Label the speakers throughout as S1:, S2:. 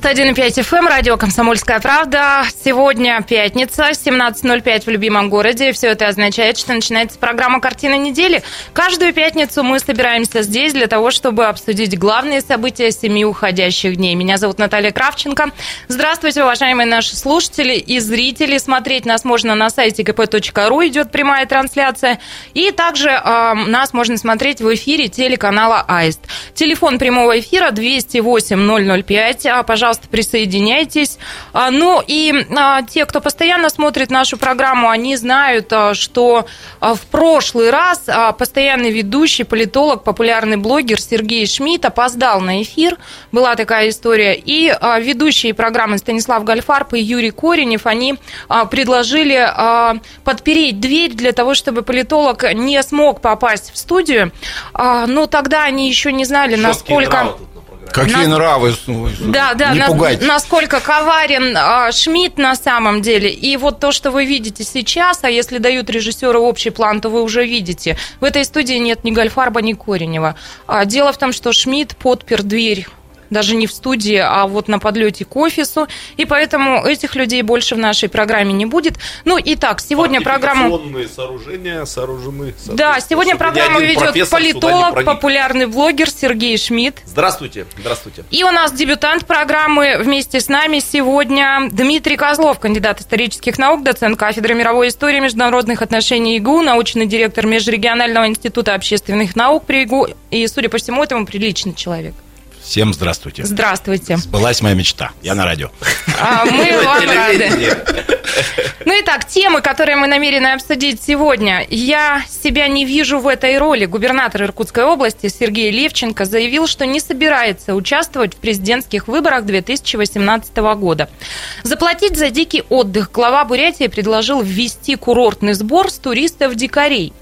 S1: 91,5 FM, эм, радио «Комсомольская правда». Сегодня пятница, 17.05 в любимом городе. Все это означает, что начинается программа «Картина недели». Каждую пятницу мы собираемся здесь для того, чтобы обсудить главные события семи уходящих дней. Меня зовут Наталья Кравченко. Здравствуйте, уважаемые наши слушатели и зрители. Смотреть нас можно на сайте kp.ru, идет прямая трансляция. И также э, нас можно смотреть в эфире телеканала «Аист». Телефон прямого эфира 208 005 а, пожалуйста, присоединяйтесь. А, ну и а, те, кто постоянно смотрит нашу программу, они знают, что в прошлый раз постоянный ведущий, политолог, популярный блогер Сергей Шмидт опоздал на эфир. Была такая история. И ведущие программы Станислав Гальфарб и Юрий Коренев, они предложили подпереть дверь для того, чтобы политолог не смог попасть в студию. Но тогда они еще не знали, насколько...
S2: Какие на... нравы?
S1: Да, да, не на... пугайте. насколько коварен а, Шмидт на самом деле. И вот то, что вы видите сейчас, а если дают режиссеры общий план, то вы уже видите. В этой студии нет ни Гальфарба, ни Коренева. А, дело в том, что Шмидт подпер дверь даже не в студии, а вот на подлете к офису. И поэтому этих людей больше в нашей программе не будет. Ну, итак, сегодня программу...
S2: сооружения сооружены.
S1: Да, сегодня программу ведет политолог, популярный блогер Сергей Шмидт.
S2: Здравствуйте, здравствуйте.
S1: И у нас дебютант программы вместе с нами сегодня Дмитрий Козлов, кандидат исторических наук, доцент кафедры мировой истории международных отношений ИГУ, научный директор Межрегионального института общественных наук при ИГУ. И, судя по всему, этому приличный человек.
S3: Всем здравствуйте.
S1: Здравствуйте.
S3: Сбылась моя мечта. Я на радио.
S1: А, мы вам рады. Ну и так, темы, которые мы намерены обсудить сегодня. Я себя не вижу в этой роли. Губернатор Иркутской области Сергей Левченко заявил, что не собирается участвовать в президентских выборах 2018 года. Заплатить за дикий отдых глава Бурятии предложил ввести курортный сбор с туристов-дикарей.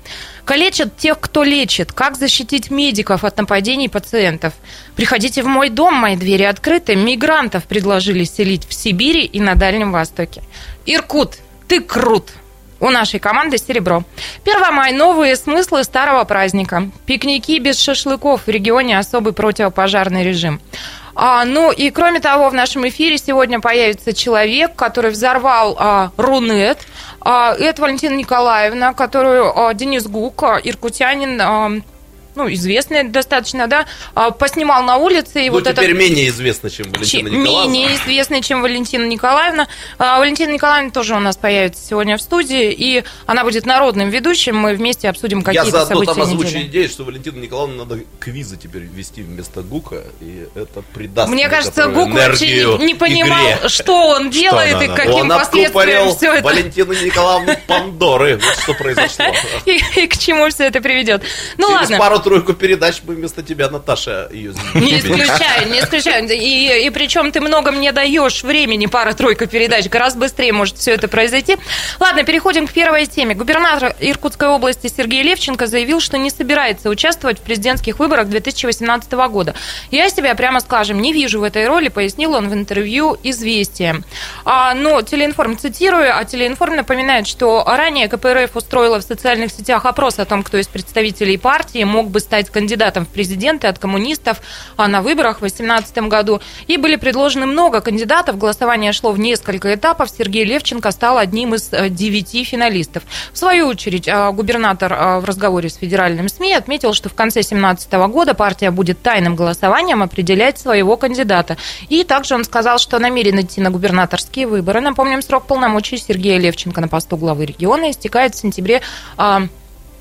S1: Калечат тех, кто лечит. Как защитить медиков от нападений пациентов? Приходите в мой дом, мои двери открыты. Мигрантов предложили селить в Сибири и на Дальнем Востоке. Иркут, ты крут! У нашей команды серебро. 1 мая – новые смыслы старого праздника. Пикники без шашлыков. В регионе особый противопожарный режим. А, ну и кроме того, в нашем эфире сегодня появится человек, который взорвал а, Рунет. А, это Валентина Николаевна, которую а, Денис Гук, а, иркутянин, а, ну, известный достаточно, да, а, поснимал на улице. И
S2: ну,
S1: вот
S2: теперь
S1: это...
S2: менее известный, чем Валентина Николаевна.
S1: Менее известный, чем Валентина Николаевна. А, Валентина Николаевна тоже у нас появится сегодня в студии, и она будет народным ведущим. Мы вместе обсудим какие-то события
S2: Я заодно там
S1: озвучу
S2: недели. идею, что Валентина Николаевна надо квизы теперь ввести вместо Гука, и это придаст
S1: Мне кажется, Гук вообще не понимал, игре. что он делает что и каким он последствиям все это...
S2: Валентину Николаевну Пандоры. Вот что произошло.
S1: И, и к чему все это приведет. Ну
S2: Через
S1: ладно.
S2: Пару-тройку передач бы вместо тебя Наташа ее
S1: Не исключаю, не исключаю. И, и причем ты много мне даешь времени, пара-тройка передач. Гораздо быстрее может все это произойти. Ладно, переходим к первой теме. Губернатор Иркутской области Сергей Левченко заявил, что не собирается участвовать в президентских выборах 2018 года. Я себя, прямо скажем, не вижу в этой роли, пояснил он в интервью «Известия». А, но Телеинформ, цитирую, а Телеинформ напоминает, что ранее КПРФ устроила в социальных сетях опрос о том, кто из представителей партии мог бы стать кандидатом в президенты от коммунистов а на выборах в 2018 году. И были предложены много кандидатов. Голосование шло в несколько этапов. Сергей Левченко стал одним из э, девяти финалистов. В свою очередь, э, губернатор э, в разговоре с федеральным СМИ отметил, что в конце 2017 года партия будет тайным голосованием определять своего кандидата. И также он сказал, что намерен идти на губернаторские выборы. Напомним, срок полномочий Сергея Левченко на посту главы региона истекает в сентябре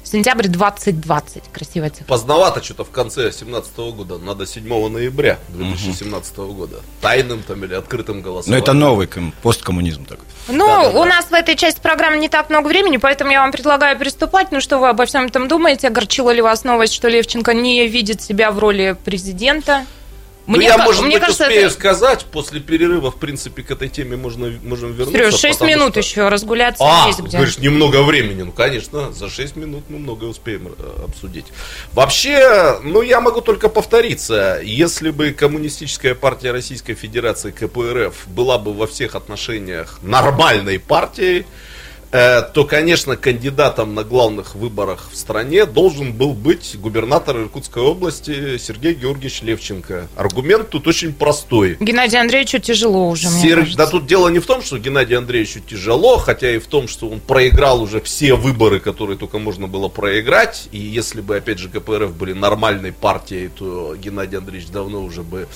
S1: Сентябрь 2020. Красивая цифра.
S2: Поздновато что-то в конце 2017 года. Надо 7 ноября 2017 угу. года. Тайным там или открытым голосованием.
S3: Но это новый посткоммунизм такой.
S1: Ну, да, да, у да. нас в этой части программы не так много времени, поэтому я вам предлагаю приступать. Ну, что вы обо всем этом думаете? Огорчила ли вас новость, что Левченко не видит себя в роли президента?
S2: Ну, мне, я, может мне быть, кажется, успею это... сказать, после перерыва, в принципе, к этой теме можно, можем вернуться.
S1: Сереж, 6 минут что... еще разгуляться
S2: а, есть где. говоришь, немного времени. Ну, конечно, за 6 минут мы много успеем э, обсудить. Вообще, ну, я могу только повториться. Если бы Коммунистическая партия Российской Федерации, КПРФ, была бы во всех отношениях нормальной партией,
S4: то, конечно, кандидатом на главных выборах в стране должен был быть губернатор Иркутской области Сергей Георгиевич Левченко. Аргумент тут очень простой.
S1: Геннадию Андреевичу тяжело уже, мне
S4: Сер-
S1: кажется.
S4: Да тут дело не в том, что Геннадию Андреевичу тяжело, хотя и в том, что он проиграл уже все выборы, которые только можно было проиграть. И если бы, опять же, КПРФ были нормальной партией, то Геннадий Андреевич давно уже бы,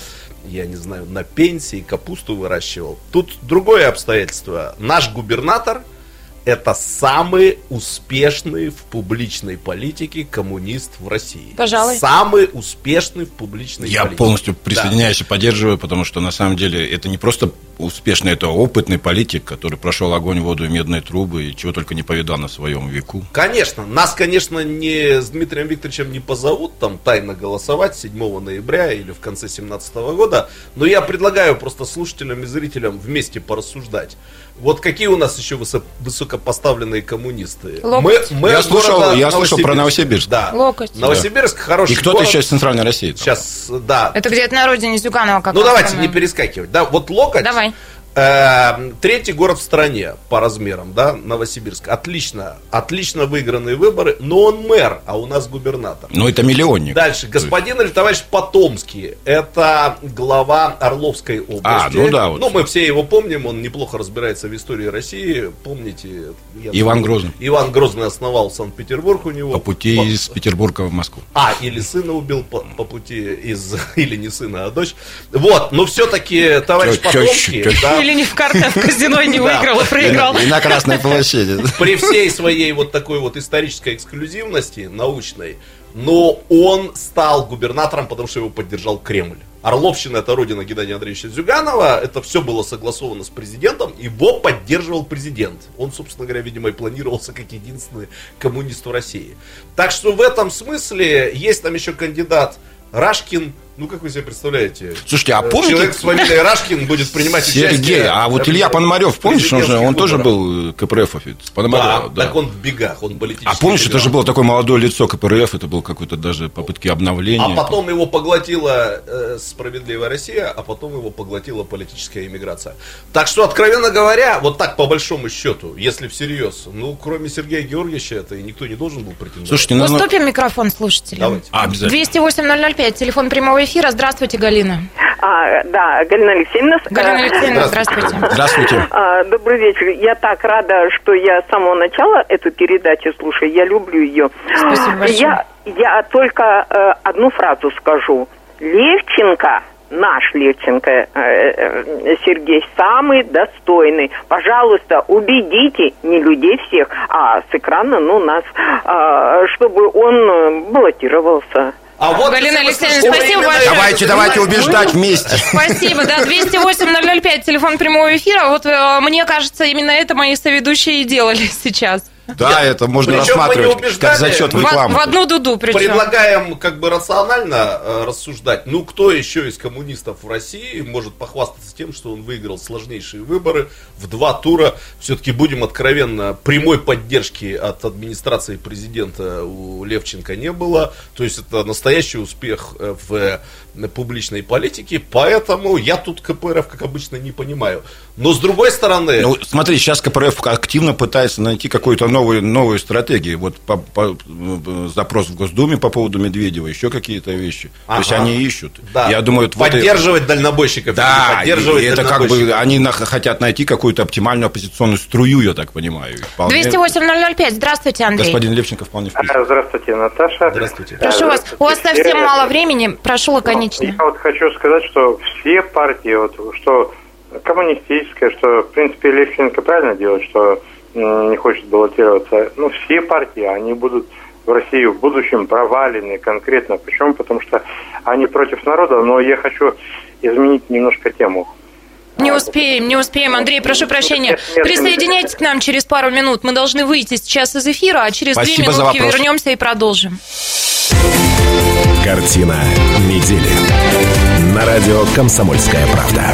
S4: я не знаю, на пенсии капусту выращивал. Тут другое обстоятельство. Наш губернатор это самый успешный в публичной политике коммунист в России.
S1: Пожалуй.
S4: Самый успешный в публичной
S3: Я
S4: политике.
S3: полностью
S4: Да.
S3: присоединяюсь и поддерживаю, потому что на самом деле это не просто успешный, это опытный политик, который прошел огонь, воду и медные трубы, и чего только не повидал на своем веку.
S4: Конечно, нас, конечно, не с Дмитрием Викторовичем не позовут там тайно голосовать 7 ноября или в конце 2017 года, но я предлагаю просто слушателям и зрителям вместе порассуждать. Вот какие у нас еще высо- высокопоставленные коммунисты?
S1: Локоть.
S4: мэр
S3: Я слышал- я слышал про Новосибирск.
S4: Да.
S1: Локоть.
S4: Новосибирск хороший
S3: И кто-то
S4: город.
S3: еще из Центральной России.
S4: Сейчас, да.
S1: Это где-то на родине Зюганова как
S4: Ну давайте не перескакивать. Да, вот Локоть.
S1: Давай.
S4: Э, третий город в стране по размерам, да, Новосибирск. Отлично, отлично выигранные выборы, но он мэр, а у нас губернатор.
S3: Ну, это миллионник.
S4: Дальше, господин или товарищ Потомский, это глава Орловской области.
S3: А, ну да, вот.
S4: Ну, мы все его помним, он неплохо разбирается в истории России. Помните?
S3: Иван
S4: думаю,
S3: Грозный.
S4: Иван Грозный основал Санкт-Петербург у него.
S3: По пути
S4: По-
S3: из Петербурга в Москву.
S4: а, или сына убил по, по пути из... Или не сына, а дочь. Вот, но все-таки товарищ Потомский... да,
S1: Или не в карты, а в казино не выиграл, а проиграл.
S3: И на Красной площади.
S4: при всей своей вот такой вот исторической эксклюзивности научной, но он стал губернатором, потому что его поддержал Кремль. Орловщина это родина Геннадия Андреевича Зюганова, это все было согласовано с президентом, его поддерживал президент. Он, собственно говоря, видимо, и планировался как единственный коммунист в России. Так что в этом смысле есть там еще кандидат Рашкин, ну как вы себе представляете?
S3: Слушайте, а
S4: Э,
S3: помните-
S4: Человек с фамилией Рашкин будет принимать участие...
S3: Сергей, а вот Илья Пономарев, помнишь, он, же, он тоже был КПРФ офис?
S4: Да,
S3: Пономарев, да.
S4: так он в бегах, он политический.
S3: А помнишь, это
S4: либерал.
S3: же было такое молодое лицо КПРФ, это был какой-то даже попытки обновления.
S4: А потом его поглотила э, справедливая Россия, а потом его поглотила политическая иммиграция. Так что, откровенно говоря, вот так по большому счету, если всерьез, ну, кроме Сергея Георгиевича, это и никто не должен был претендовать.
S3: Слушайте, ну, ну,
S1: Уступим микрофон слушателям.
S4: Давайте.
S3: а, обязательно.
S1: 208-005, телефон прямого эфира. Здравствуйте, Галина.
S5: А, да, Галина Алексеевна.
S1: Галина
S5: э,
S1: Алексеевна, здравствуйте.
S3: Здравствуйте.
S5: а, Добрый вечер. Я так рада, что я с самого начала эту передачу слушаю. Я люблю ее.
S1: Спасибо большое.
S5: Я, я только э, одну фразу скажу. Левченко, наш Левченко, э, э, Сергей, самый достойный. Пожалуйста, убедите не людей всех, а с экрана, ну, нас, а, чтобы он баллотировался.
S4: А вот
S1: Галина Алексеевна, спасибо большое.
S3: Давайте, давайте убеждать вместе.
S1: Спасибо, да, 208-005, телефон прямого эфира. Вот э, мне кажется, именно это мои соведущие и делали сейчас.
S3: Да, это можно
S4: Причем мы не
S3: рассматривать как зачет
S4: в-
S1: В,
S3: рекламы.
S1: в одну дуду причем.
S4: Предлагаем как бы рационально э, рассуждать. Ну, кто еще из коммунистов в России может похвастаться тем, что он выиграл сложнейшие выборы в два тура? Все-таки будем откровенно, прямой поддержки от администрации президента у Левченко не было. То есть это настоящий успех э, в э, публичной политике. Поэтому я тут КПРФ, как обычно, не понимаю. Но с другой стороны...
S3: Ну, смотри, сейчас КПРФ активно пытается найти какую-то новую, новую стратегию. Вот по- по- э, запрос в Госдуме по поводу Медведева, еще какие-то вещи. То есть
S4: Ага.
S3: они ищут.
S4: да,
S3: Я думаю, вот
S4: поддерживать дальнобойщиков.
S3: Да,
S4: поддерживать
S3: и это как бы они на- хотят найти какую-то оптимальную оппозиционную струю, я так понимаю. Вполне
S1: 208-005, здравствуйте, Андрей.
S3: Господин Левченко вполне вписан.
S6: Здравствуйте, Наташа.
S4: Здравствуйте.
S1: Прошу вас, у вас совсем мало времени, прошу лаконично.
S6: Я вот хочу сказать, что все партии, вот, что коммунистическая, что, в принципе, Левченко правильно делает, что не хочет баллотироваться. Ну, все партии, они будут в России в будущем провалены конкретно. Почему? Потому что они против народа, но я хочу изменить немножко тему.
S1: Не успеем, не успеем. Андрей, прошу прощения.
S6: Нет, нет,
S1: Присоединяйтесь к нам через пару минут. Мы должны выйти сейчас из эфира, а через две
S3: Спасибо за
S1: минутки вернемся и продолжим.
S7: Картина недели. На радио «Комсомольская правда».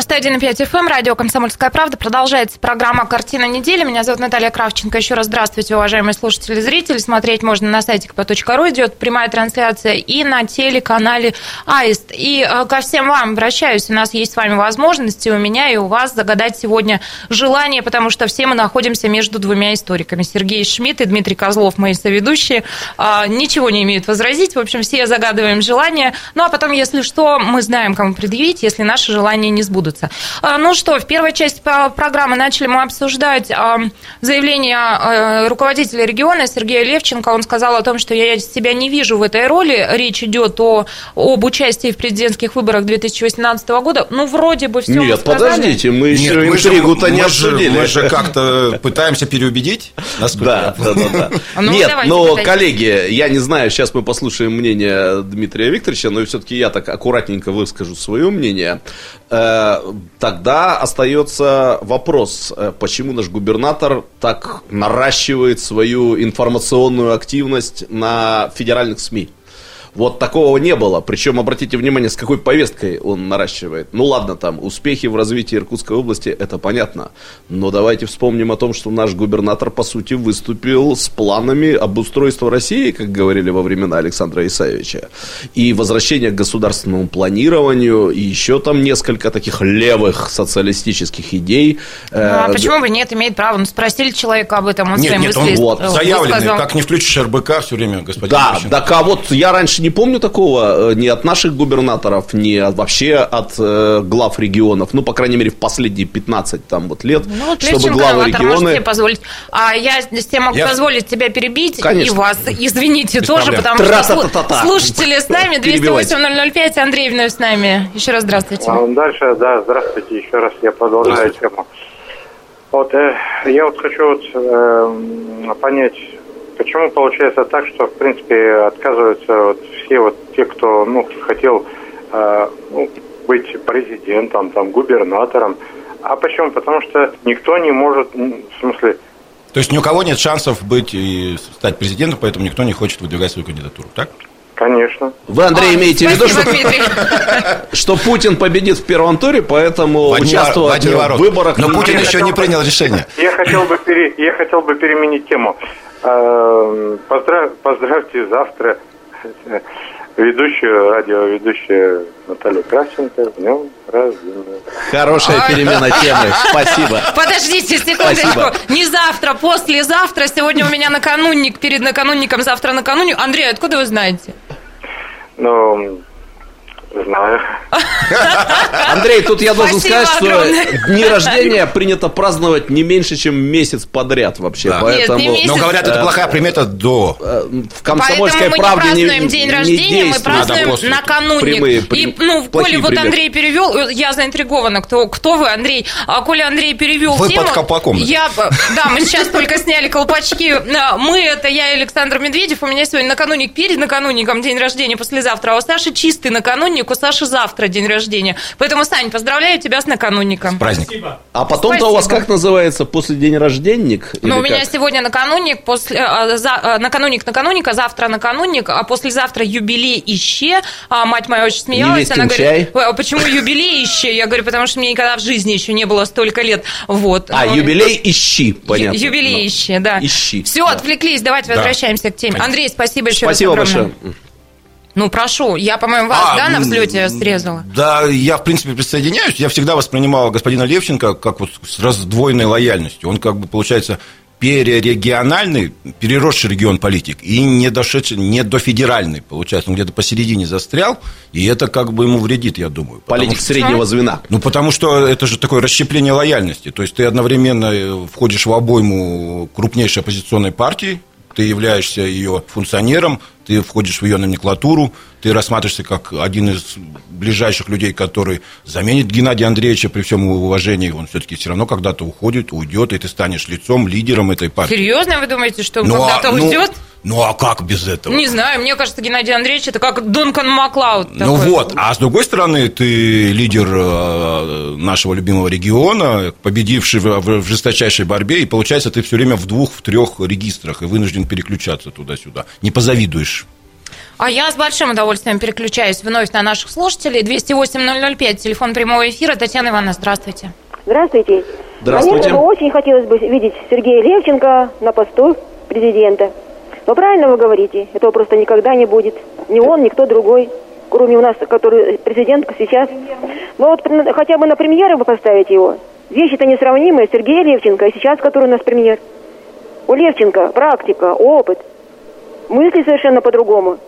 S1: 91,5 FM, радио «Комсомольская правда». Продолжается программа «Картина недели». Меня зовут Наталья Кравченко. Еще раз здравствуйте, уважаемые слушатели и зрители. Смотреть можно на сайте kp.ru. Идет прямая трансляция и на телеканале «Аист». И э, ко всем вам обращаюсь. У нас есть с вами возможности, у меня и у вас, загадать сегодня желание, потому что все мы находимся между двумя историками. Сергей Шмидт и Дмитрий Козлов, мои соведущие, э, ничего не имеют возразить. В общем, все загадываем желание. Ну, а потом, если что, мы знаем, кому предъявить, если наши желания не сбудутся. А, ну что, в первой части программы начали мы обсуждать а, заявление а, руководителя региона Сергея Левченко. Он сказал о том, что я себя не вижу в этой роли. Речь идет о, об участии в президентских выборах 2018 года. Ну, вроде бы все
S4: Нет, подождите, мы еще интригу-то не обсудили.
S3: Мы же как-то пытаемся переубедить.
S4: Да, да, да. Ну, Нет, но, коллеги, я не знаю, сейчас мы послушаем мнение Дмитрия Викторовича, но все-таки я так аккуратненько выскажу свое мнение. Тогда остается вопрос, э, почему наш губернатор так наращивает свою информационную активность на федеральных СМИ. Вот такого не было. Причем, обратите внимание, с какой повесткой он наращивает. Ну ладно, там, успехи в развитии Иркутской области, это понятно. Но давайте вспомним о том, что наш губернатор, по сути, выступил с планами обустройства России, как говорили во времена Александра Исаевича. И возвращение к государственному планированию, и еще там несколько таких левых социалистических идей.
S1: Ну, а э, почему бы нет, имеет право? Ну, спросили человека об этом, он
S3: нет, нет, он вот, заявленный, как не включишь РБК все время, господин
S4: Да, Ющенко. так а вот я раньше не помню такого э, ни от наших губернаторов, ни от, вообще от э, глав регионов. Ну, по крайней мере, в последние 15 там, вот лет, ну, вот чтобы главы регионы...
S1: себе позволить. А я себе могу я... позволить тебя перебить Конечно. и вас, извините, Без тоже, проблем. потому что слушатели с нами, 208 Андрей вновь с нами. Еще раз здравствуйте. А,
S6: дальше, да, здравствуйте, еще раз я продолжаю тему. Вот, э, я вот хочу вот, э, понять, Почему получается так, что, в принципе, отказываются вот все вот те, кто, ну, хотел э, ну, быть президентом, там, губернатором. А почему? Потому что никто не может, в смысле...
S3: То есть ни у кого нет шансов быть и стать президентом, поэтому никто не хочет выдвигать свою кандидатуру, так?
S6: Конечно.
S4: Вы, Андрей, а, имеете в виду, что, что Путин победит в первом туре, поэтому Вадим, участвовать Вадим в выборах...
S3: Но Путин еще не принял решение.
S6: Я хотел бы, пере, я хотел бы переменить тему. Эм, поздрав, поздравьте завтра ведущую, радиоведущую Наталью Кравченко в днем рождения.
S4: Хорошая перемена темы. Спасибо.
S1: Подождите секундочку. Спасибо. Не завтра, послезавтра. Сегодня у меня наканунник перед наканунником, завтра накануне. Андрей, откуда вы знаете?
S6: Ну, Знаю.
S4: Андрей, тут я должен сказать, что дни рождения принято праздновать не меньше, чем месяц подряд вообще. Поэтому...
S3: Но говорят, это плохая примета до.
S4: Э, в комсомольской правде
S1: не празднуем день рождения, мы празднуем накануне. И, ну, коли вот Андрей перевел, я заинтригована, кто, кто вы, Андрей. А коли Андрей перевел
S3: вы
S1: тему...
S3: под колпаком.
S1: Я, да, мы сейчас только сняли колпачки. Мы, это я и Александр Медведев. У меня сегодня накануне, перед накануником день рождения, послезавтра. А у Саши чистый накануне наканунник, у Саши завтра день рождения. Поэтому, Сань, поздравляю тебя с наканунником.
S3: С праздником.
S4: А потом-то у вас как называется? После день рожденник?
S1: Ну, у меня сегодня наканунник, после, а, за, а, наканунник наканунника, завтра наканунник, а послезавтра юбилей ище. А мать моя очень смеялась. Она говорит, а почему юбилей ище? Я говорю, потому что мне никогда в жизни еще не было столько лет. Вот.
S4: А, юбилей ищи, понятно.
S1: Юбилей ищи, да.
S4: Ищи.
S1: Все, отвлеклись, давайте возвращаемся к теме. Андрей, спасибо еще
S4: Спасибо большое.
S1: Ну, прошу. Я, по-моему, вас, а, да, на взлете срезала?
S3: Да, я, в принципе, присоединяюсь. Я всегда воспринимал господина Левченко как вот с раздвоенной лояльностью. Он, как бы, получается, перерегиональный, переросший регион политик и не дошедший, не до федеральный, получается, он где-то посередине застрял, и это как бы ему вредит, я думаю.
S4: Политик что, среднего звена.
S3: Ну, потому что это же такое расщепление лояльности, то есть ты одновременно входишь в обойму крупнейшей оппозиционной партии, ты являешься ее функционером, ты входишь в ее номенклатуру, ты рассматриваешься как один из ближайших людей, который заменит Геннадия Андреевича при всем уважении. Он все-таки все равно когда-то уходит, уйдет, и ты станешь лицом, лидером этой партии.
S1: Серьезно вы думаете, что он ну, когда-то а, ну, уйдет?
S3: Ну а как без этого?
S1: Не знаю, мне кажется, Геннадий Андреевич это как Дункан Маклауд.
S3: Ну такой. вот, а с другой стороны, ты лидер э, нашего любимого региона, победивший в, жесточайшей борьбе, и получается, ты все время в двух, в трех регистрах и вынужден переключаться туда-сюда. Не позавидуешь.
S1: А я с большим удовольствием переключаюсь вновь на наших слушателей. 208-005, телефон прямого эфира. Татьяна Ивановна, здравствуйте.
S8: Здравствуйте.
S4: Здравствуйте.
S8: Мне очень хотелось бы видеть Сергея Левченко на посту президента. Но правильно вы говорите, этого просто никогда не будет. Ни он, ни кто другой, кроме у нас, который президент сейчас. Ну вот хотя бы на премьера бы поставить его. Вещи-то несравнимые. Сергей Левченко и сейчас, который у нас премьер. У Левченко практика, опыт. Мысли совершенно по-другому.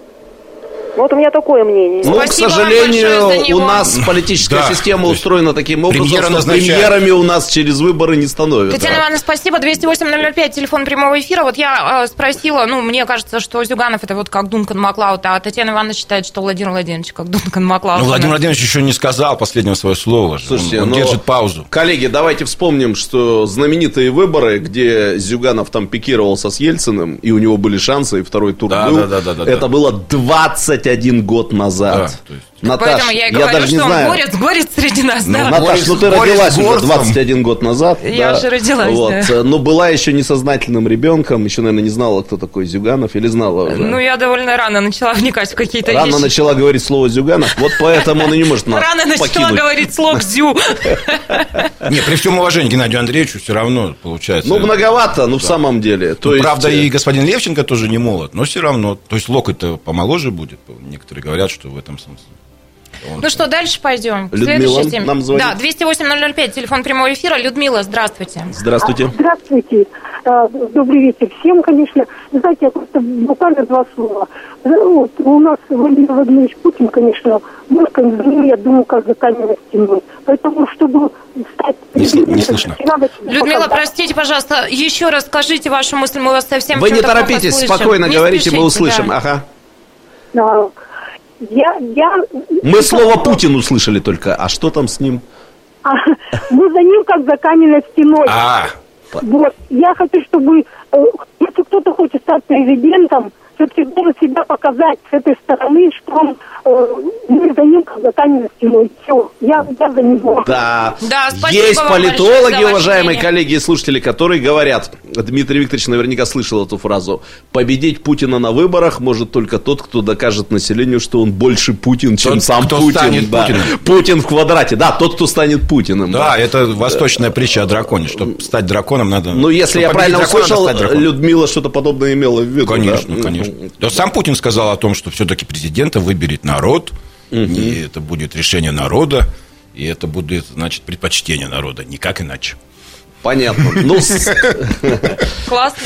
S8: Вот у меня такое мнение.
S4: Ну, к
S1: Спасибо вам
S4: сожалению, у нас политическая
S3: Да,
S4: система устроена таким образом,
S3: премьера
S4: что
S3: назначает.
S4: премьерами у нас через выборы не становятся.
S1: Татьяна Ивановна, спасибо. 208-005, телефон прямого эфира. Вот я э, спросила, ну, мне кажется, что Зюганов это вот как Дункан Маклауд, а Татьяна Ивановна считает, что Владимир Владимирович как Дункан Маклауд.
S3: Ну, Владимир Владимирович еще не сказал последнего свое слово. же.
S4: Слушайте,
S3: он, он
S4: но-
S3: держит паузу.
S4: Коллеги, давайте вспомним, что знаменитые выборы, где Зюганов там пикировался с Ельциным, и у него были шансы, и второй тур
S3: Да,
S4: был,
S3: да, да, да, да,
S4: это
S3: да.
S4: было 21 год назад.
S3: Да, то есть-
S4: Наташ,
S1: Поэтому я и говорю,
S4: даже не
S1: что он
S4: знаю.
S1: горец, горец среди нас,
S3: Ну,
S1: да.
S4: Наташ,
S3: Борис-
S4: ну ты родилась уже
S3: Горцом.
S4: 21 год назад.
S1: Я
S4: да.
S1: уже родилась,
S4: Вот.
S1: да.
S4: Но была еще несознательным ребенком, еще, наверное, не знала, кто такой Зюганов, или знала уже?
S1: Ну, я довольно рано начала вникать в какие-то
S4: Рано
S1: вещи.
S4: начала говорить слово Зюганов, вот поэтому он и не может нас
S1: Рано начала говорить слог «зю».
S3: Не, при всем уважении Геннадию Андреевичу все равно получается.
S4: Ну, многовато, ну, в самом деле.
S3: Ну, правда,
S4: э,
S3: и господин Левченко тоже не молод, но все равно. То есть локоть-то помоложе будет. Некоторые говорят, что в этом смысле.
S1: Ну что, дальше пойдем.
S4: Людмила
S1: следующей теме.
S4: нам звонит.
S1: Да, 208-005, телефон прямого эфира. Людмила, здравствуйте.
S4: Здравствуйте.
S9: Здравствуйте. А, Добрый вечер всем, конечно. Вы Знаете, я просто буквально два слова. Вот, у нас Владимир Владимирович Путин, конечно, мозгом изменил, я думаю, как за каменной стеной. Поэтому, чтобы стать...
S3: Не сл- не слышно.
S1: Людмила, простите, пожалуйста, еще раз скажите вашу мысль, мы вас совсем
S4: Вы не торопитесь, спокойно
S1: Не
S4: говорите, мы
S1: спешите,
S4: услышим.
S1: да.
S4: Ага.
S9: Я, я...
S4: Мы слово Путин услышали только. А что там с ним?
S9: А, Мы за ним, как за каменной стеной.
S3: А,
S9: Вот. Я хочу, чтобы, э, если кто-то хочет стать президентом, все-таки должен себя показать с этой стороны, что он, э, мы за ним как за каменной стеной. Все, я, я за него.
S4: Да.
S1: Да, спасибо
S4: Есть политологи, уважаемые
S1: мнение.
S4: коллеги и слушатели, которые говорят, Дмитрий Викторович наверняка слышал эту фразу, победить Путина на выборах может только тот, кто докажет населению, что он больше Путин, чем
S3: Тот,
S4: сам
S3: кто
S4: Путин.
S3: станет
S4: да.
S3: Путиным.
S4: Путин в квадрате. Да, тот, кто станет Путиным.
S3: да, это восточная притча о драконе. Чтобы стать драконом, надо...
S4: Ну, если
S3: чтобы
S4: я правильно услышал. Людмила что-то подобное имела в виду.
S3: Конечно,
S4: да?
S3: конечно. Да сам Путин сказал о том, что все-таки президента выберет народ, и это будет решение народа, и это будет, значит, предпочтение народа, никак иначе.
S4: Понятно. Ну,
S1: Классно.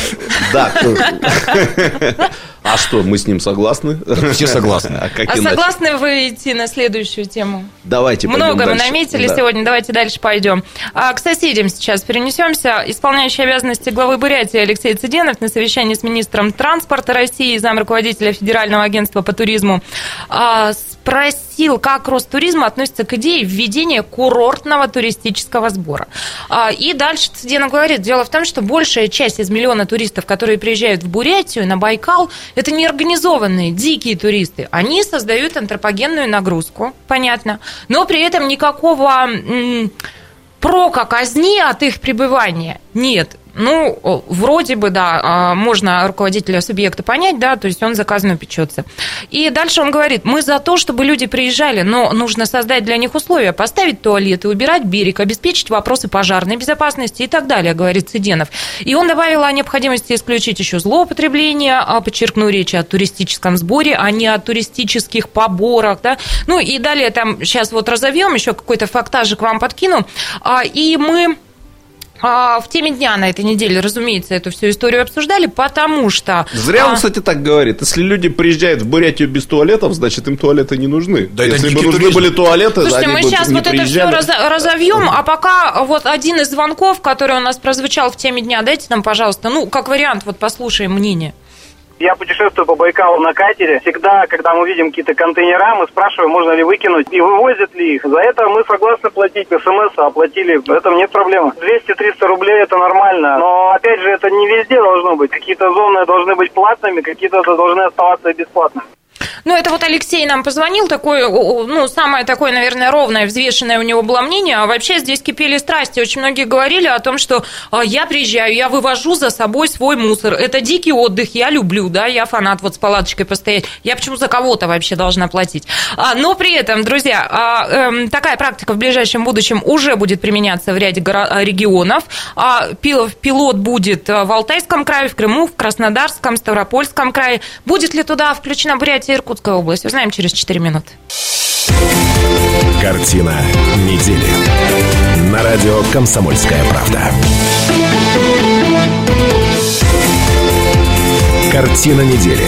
S4: да. А что, мы с ним согласны?
S3: Все согласны.
S4: А
S1: А согласны вы идти на следующую тему?
S4: Давайте
S1: Много мы наметили
S4: Да.
S1: сегодня, давайте дальше пойдем. А к соседям сейчас перенесемся. Исполняющий обязанности главы Бурятии Алексей Цыденов на совещании с министром транспорта России и зам руководителя Федерального агентства по туризму а, спросил, как Ростуризм относится к идее введения курортного туристического сбора. А, И дальше Цыденов говорит, дело в том, что большая часть из миллиона туристов, которые приезжают в Бурятию, на Байкал, это неорганизованные, дикие туристы. Они создают антропогенную нагрузку, понятно, но при этом никакого прока казни от их пребывания нет. Ну, вроде бы, да, а, можно руководителя субъекта понять, да, то есть он заказано печется. И дальше он говорит, мы за то, чтобы люди приезжали, но нужно создать для них условия, поставить туалеты, убирать берег, обеспечить вопросы пожарной безопасности и так далее, говорит Цыденов. И он добавил о необходимости исключить еще злоупотребление, а, подчеркну, речь о туристическом сборе, а не о туристических поборах, да. Ну и далее там сейчас вот разовьем, еще какой-то фактажик вам подкину. А, И мы в теме дня на этой неделе, разумеется, эту всю историю обсуждали, потому что...
S4: Зря он,
S1: а,
S4: кстати, так говорит. Если люди приезжают в Бурятию без туалетов, значит, им туалеты не нужны.
S3: Да
S4: Если бы нужны
S3: туризм.
S4: были туалеты,
S1: Слушайте,
S4: они
S1: мы
S4: бы
S1: сейчас
S4: не
S1: вот это все
S4: приезжали.
S1: разовьем, а пока вот один из звонков, который у нас прозвучал в теме дня, дайте нам, пожалуйста, ну, как вариант, вот послушаем мнение.
S10: Я путешествую по Байкалу на катере. Всегда, когда мы видим какие-то контейнера, мы спрашиваем, можно ли выкинуть и вывозят ли их. За это мы согласны платить. СМС оплатили, в этом нет проблемы. 200-300 рублей это нормально. Но, опять же, это не везде должно быть. Какие-то зоны должны быть платными, какие-то должны оставаться бесплатными.
S1: Ну, это вот Алексей нам позвонил, такой, ну, самое такое, наверное, ровное, взвешенное у него было мнение. А вообще здесь кипели страсти. Очень многие говорили о том, что а, я приезжаю, я вывожу за собой свой мусор. Это дикий отдых, я люблю, да, я фанат вот с палаточкой постоять. Я почему за кого-то вообще должна платить? А, но при этом, друзья, а, э, такая практика в ближайшем будущем уже будет применяться в ряде регионов. А, пилот будет в Алтайском крае, в Крыму, в Краснодарском, Ставропольском крае. Будет ли туда включена Бурятия и Иркутская область? Узнаем через 4 минуты.
S7: Картина недели. На радио «Комсомольская правда». Картина недели.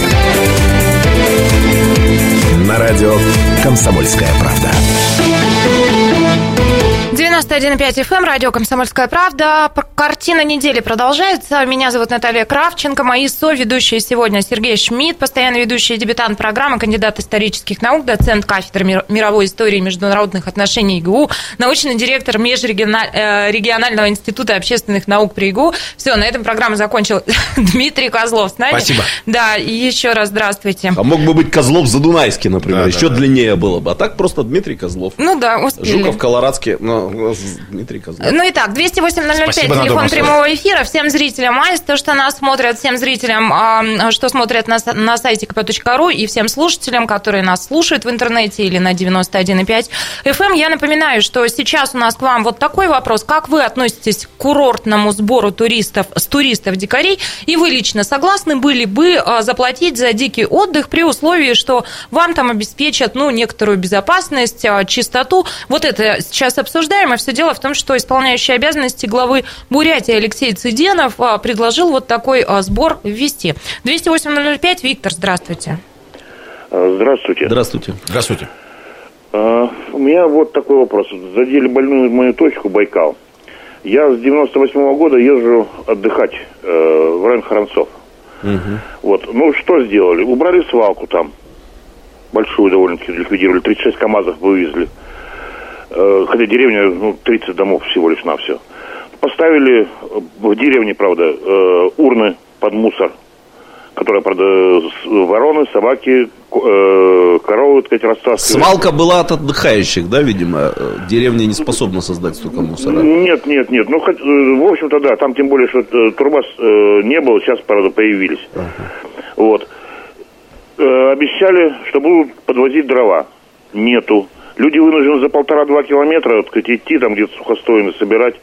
S7: На радио «Комсомольская правда».
S1: 91,5 FM, радио «Комсомольская правда». Картина недели продолжается. Меня зовут Наталья Кравченко. Мои соведущие сегодня Сергей Шмидт, постоянный ведущий дебютант программы, кандидат исторических наук, доцент кафедры мировой истории и международных отношений ИГУ, научный директор Межрегионального э, института общественных наук при ИГУ. Все, на этом программу закончил Дмитрий Козлов с нами.
S4: Спасибо.
S1: Да, и еще раз здравствуйте.
S4: А мог бы быть Козлов Задунайский, например, да, еще да, длиннее было бы. А так просто Дмитрий Козлов.
S1: Ну да, успели.
S4: Жуков, Колорадский, ну, Дмитрий Козлов.
S1: Ну и так, 208 телефон прямого эфира. Всем зрителям АИС, то, что нас смотрят, всем зрителям, а, что смотрят на, на сайте kp.ru и всем слушателям, которые нас слушают в интернете или на 91,5 FM. Эм. Я напоминаю, что сейчас у нас к вам вот такой вопрос. Как вы относитесь к курортному сбору туристов с туристов-дикарей? И вы лично согласны были бы а, заплатить за дикий отдых при условии, что вам там обеспечат ну, некоторую безопасность, а, чистоту? Вот это сейчас обсуждаем, и все дело в том, что исполняющий обязанности главы Бурятии Алексей Цыденов а, предложил вот такой а, сбор ввести. 208-05, Виктор, здравствуйте.
S11: А, здравствуйте.
S4: Здравствуйте.
S3: Здравствуйте.
S11: У меня вот такой вопрос. Задели больную мою точку Байкал. Я с 98 -го года езжу отдыхать э, в район Хранцов. Угу. Вот. Ну, что сделали? Убрали свалку там. Большую довольно-таки ликвидировали. 36 КАМАЗов вывезли. Хотя деревня, ну, 30 домов всего лишь на все. Поставили в деревне, правда, э, урны под мусор, которые, правда, вороны, собаки, э, коровы, так сказать, растаскивают.
S4: Свалка была от отдыхающих, да, видимо? Деревня не способна создать столько мусора.
S11: Нет, нет, нет. Ну, хоть, в общем-то, да, там тем более, что турбаз не было, сейчас, правда, появились. Ага. Вот. Обещали, что будут подвозить дрова. Нету. Люди вынуждены за полтора-два километра вот, идти, там где-то сухостойно собирать.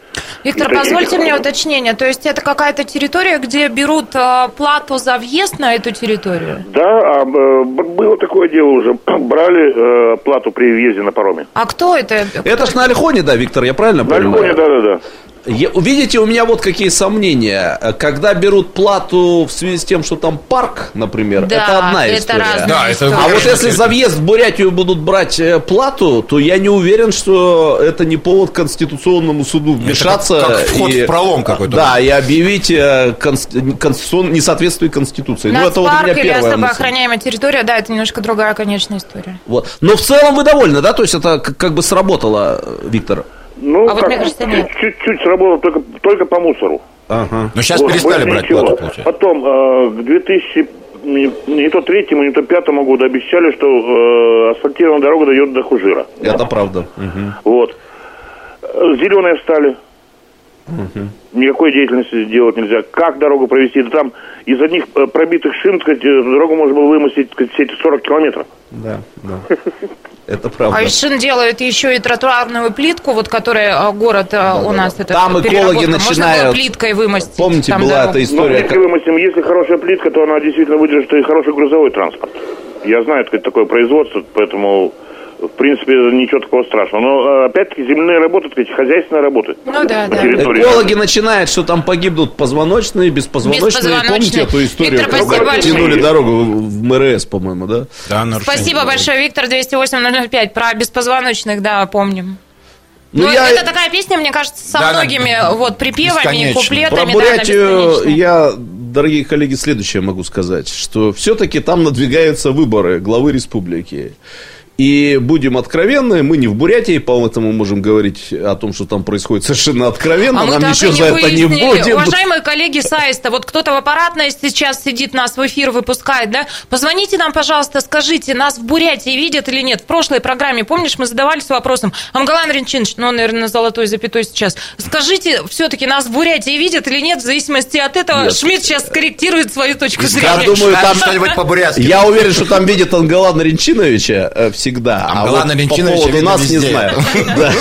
S1: Виктор, позвольте мне уточнение. То есть это какая-то территория, где берут э, плату за въезд на эту территорию?
S11: Да, а, было такое дело уже. Брали э, плату при въезде на пароме.
S1: А кто это?
S4: Это ж на Альхоне, да, Виктор, я правильно
S11: на понимаю? На Альхоне, да-да-да.
S4: Видите, у меня вот какие сомнения. Когда берут плату в связи с тем, что там парк, например,
S1: да,
S4: это одна
S1: это
S4: история.
S1: Да,
S4: это а вот если за въезд в Бурятию будут брать э, плату, то я не уверен, что это не повод Конституционному суду вмешаться.
S3: Это как, как вход
S4: и,
S3: в пролом какой-то.
S4: Да, и объявить э, конституцион, несоответствие Конституции.
S1: Ну, это вот у меня или первая особо охраняемая территория, да, это немножко другая, конечно, история.
S4: Вот. Но в целом вы довольны, да? То есть это как бы сработало, Виктор?
S11: Ну, а как, вот мне кажется, нет. Чуть-чуть сработал только, только по мусору.
S3: Ага. Но сейчас вот, перестали брать ничего. плату, получается.
S11: Потом, э, к 2000, не, не то третьему, не то пятому году обещали, что э, асфальтированная дорога дойдет до Хужира.
S4: Это правда.
S11: Угу. Вот. Зеленые встали. Угу. Никакой деятельности сделать нельзя. Как дорогу провести? Да там из одних э, пробитых шин, сказать, э, дорогу можно было вымостить сказать, все эти 40 километров.
S4: Да, да. Это правда.
S1: А из шин делают еще и тротуарную плитку, вот которая а, город да, у нас да. это
S4: Там экологи начинают... Можно
S1: плиткой вымостить.
S4: Помните,
S1: там
S4: была дорогу. эта история? Ну,
S11: плиткой вымостим. Если хорошая плитка, то она действительно выдержит и хороший грузовой транспорт. Я знаю, это такое производство, поэтому в принципе, ничего такого страшного. Но, э, опять-таки, земляные работы, так сказать, хозяйственные работы.
S1: Ну, да, да.
S4: Экологи начинают, что там погибнут позвоночные, беспозвоночные. беспозвоночные. Помните эту историю?
S1: Виктор, спасибо большое.
S4: Тянули дорогу в МРС, по-моему, да?
S1: Да, Спасибо большое, Виктор, 208 Про беспозвоночных, да, помним. Ну, ну я... это такая песня, мне кажется, со да, многими да, вот припевами, куплетами.
S4: Про Бурятию да, я, дорогие коллеги, следующее могу сказать, что все-таки там надвигаются выборы главы республики. И будем откровенны, мы не в Бурятии, поэтому можем говорить о том, что там происходит совершенно откровенно.
S1: А мы
S4: Нам
S1: так
S4: ничего
S1: не
S4: за это не
S1: выяснили.
S4: будем.
S1: Уважаемые коллеги Сайста, вот кто-то в аппаратной сейчас сидит, нас в эфир выпускает, да? Позвоните нам, пожалуйста, скажите, нас в Бурятии видят или нет? В прошлой программе, помнишь, мы задавались вопросом, Амгалан Ренчинович, ну, он, наверное, на золотой запятой сейчас, скажите, все-таки нас в Бурятии видят или нет? В зависимости от этого
S4: Нет.
S1: Шмидт сейчас скорректирует свою точку
S4: Я
S1: зрения.
S4: думаю, там
S3: что-нибудь по-бурятски.
S4: Я уверен, что там видят Ангелана Ренчиновича э, всегда. а
S3: Ангелана
S4: вот
S3: Ренчиновича
S4: по поводу нас не
S3: везде.
S4: знаю. Да.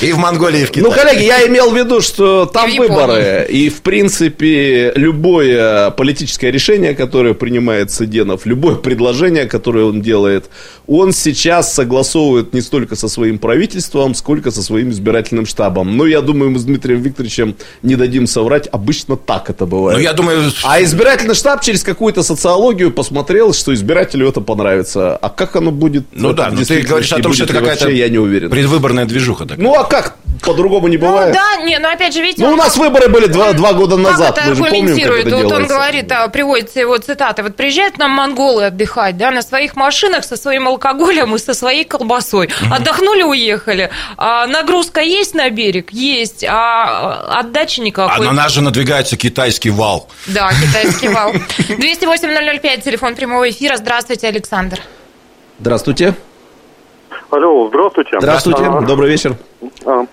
S3: И в Монголии, и в Китае.
S4: Ну, коллеги, я имел в виду, что там выборы, и, в принципе, любое политическое решение, которое принимает Сыденов, любое предложение, которое он делает, он сейчас согласовывает не столько со своим правительством, сколько со своим избирательным штабом. Но я думаю, мы с Дмитрием Викторовичем не дадим соврать, обычно так это бывает.
S3: Ну, я думаю,
S4: А избирательный штаб через какую-то социологию посмотрел, что избирателю это понравится. А как оно будет?
S3: ну да, но ты
S4: действительности
S3: говоришь о том, что это какая-то
S4: я не уверен.
S3: предвыборная движуха такая.
S4: Ну а как? По-другому не
S1: Ну
S4: бывает.
S1: да, не, но опять же, видите...
S4: Ну, у нас выборы были два, два года назад.
S1: Как
S4: Мы
S1: это
S4: же помним, как
S1: аргументирует?
S4: это
S1: вот он говорит, а, приводится его цитаты. Вот приезжают нам монголы отдыхать, да, на своих машинах со своим алкоголем и со своей колбасой. Отдохнули, уехали. А нагрузка есть на берег? Есть. А отдачи
S3: А
S1: никакой.
S3: на нас же надвигается китайский вал.
S1: Да, китайский вал. 208-005, телефон прямого эфира. Здравствуйте, Александр.
S4: Здравствуйте.
S12: Алло, здравствуйте.
S4: Здравствуйте.
S12: А,
S4: Добрый вечер.
S12: а,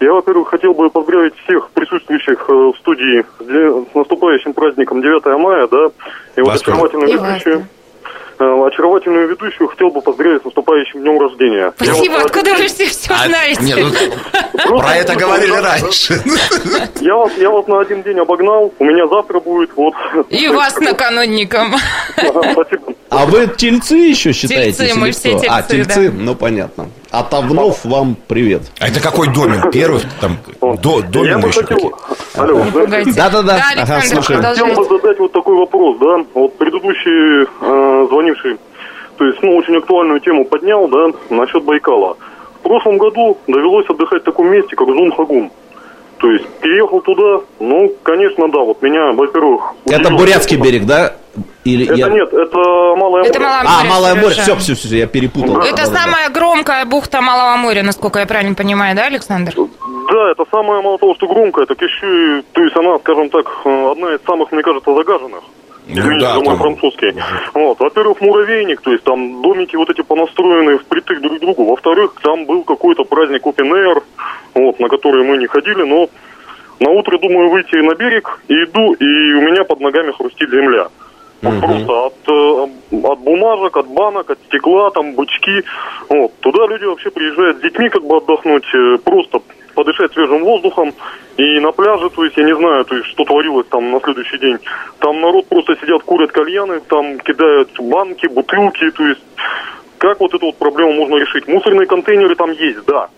S12: Я, во-первых, хотел бы поздравить всех присутствующих э, в студии с наступающим праздником 9 мая, да, и вот
S3: Вас тоже.
S12: очаровательную
S1: И
S12: ведущую. Э, Очаровательную ведущую хотел бы поздравить с наступающим днем рождения.
S1: Спасибо,
S12: вот-
S1: откуда вы все, все
S3: А,
S1: знаете?
S3: не, ну, про это говорили раньше.
S12: Я вас, я вас на один день обогнал, у меня завтра будет, вот.
S1: И вас наканунником.
S12: Ага, Спасибо.
S4: А вы тельцы еще считаете?
S1: Тельцы, мы
S4: или
S1: все
S4: кто? А,
S1: тельцы,
S4: тельцы? Ну, понятно. А Тавнов вам привет.
S3: А это какой домен? Первый? Там, до,
S12: Я бы
S3: еще
S12: хотел...
S3: какие?
S12: Алло.
S4: Да-да-да.
S1: Да,
S4: Ага, слушаем.
S12: Хотел бы задать вот такой вопрос, да, вот предыдущий э, звонивший, то есть, ну, очень актуальную тему поднял, да, насчет Байкала. В прошлом году довелось отдыхать в таком месте, как Зунхагун. То есть, переехал туда, ну, конечно, да, вот меня, во-первых...
S4: Это Бурятский
S12: что-
S4: берег, да? Или
S12: Это
S4: я-
S12: нет, это Малое
S1: Это
S12: море.
S1: Малое
S4: А,
S1: море,
S4: Малое море. Все, все, все, я перепутал.
S1: Это
S4: Да-да-да.
S1: самая громкая бухта Малого моря, насколько я правильно понимаю, да, Александр?
S12: Да, это самое, мало того, что громкое, так еще и, то есть она, скажем так, э, одна из самых, мне кажется, загаженных. Извините
S3: да,
S12: за мой
S3: там-
S12: французский. Вот. Во-первых, муравейник, то есть там домики вот эти понастроены впритык друг к другу. Во-вторых, там был какой-то праздник Open Air, вот, на который мы не ходили, но на утро думаю выйти на берег, и иду, и у меня под ногами хрустит земля. Вот Просто от, э, от бумажек, от банок, от стекла, там бычки. Вот. Туда люди вообще приезжают с детьми как бы отдохнуть, э, просто подышать свежим воздухом. И на пляже, то есть я не знаю, то есть, что творилось там на следующий день. Там народ просто сидят, курят кальяны, там кидают банки, бутылки, то есть как вот эту вот проблему можно решить? Мусорные контейнеры там есть, да.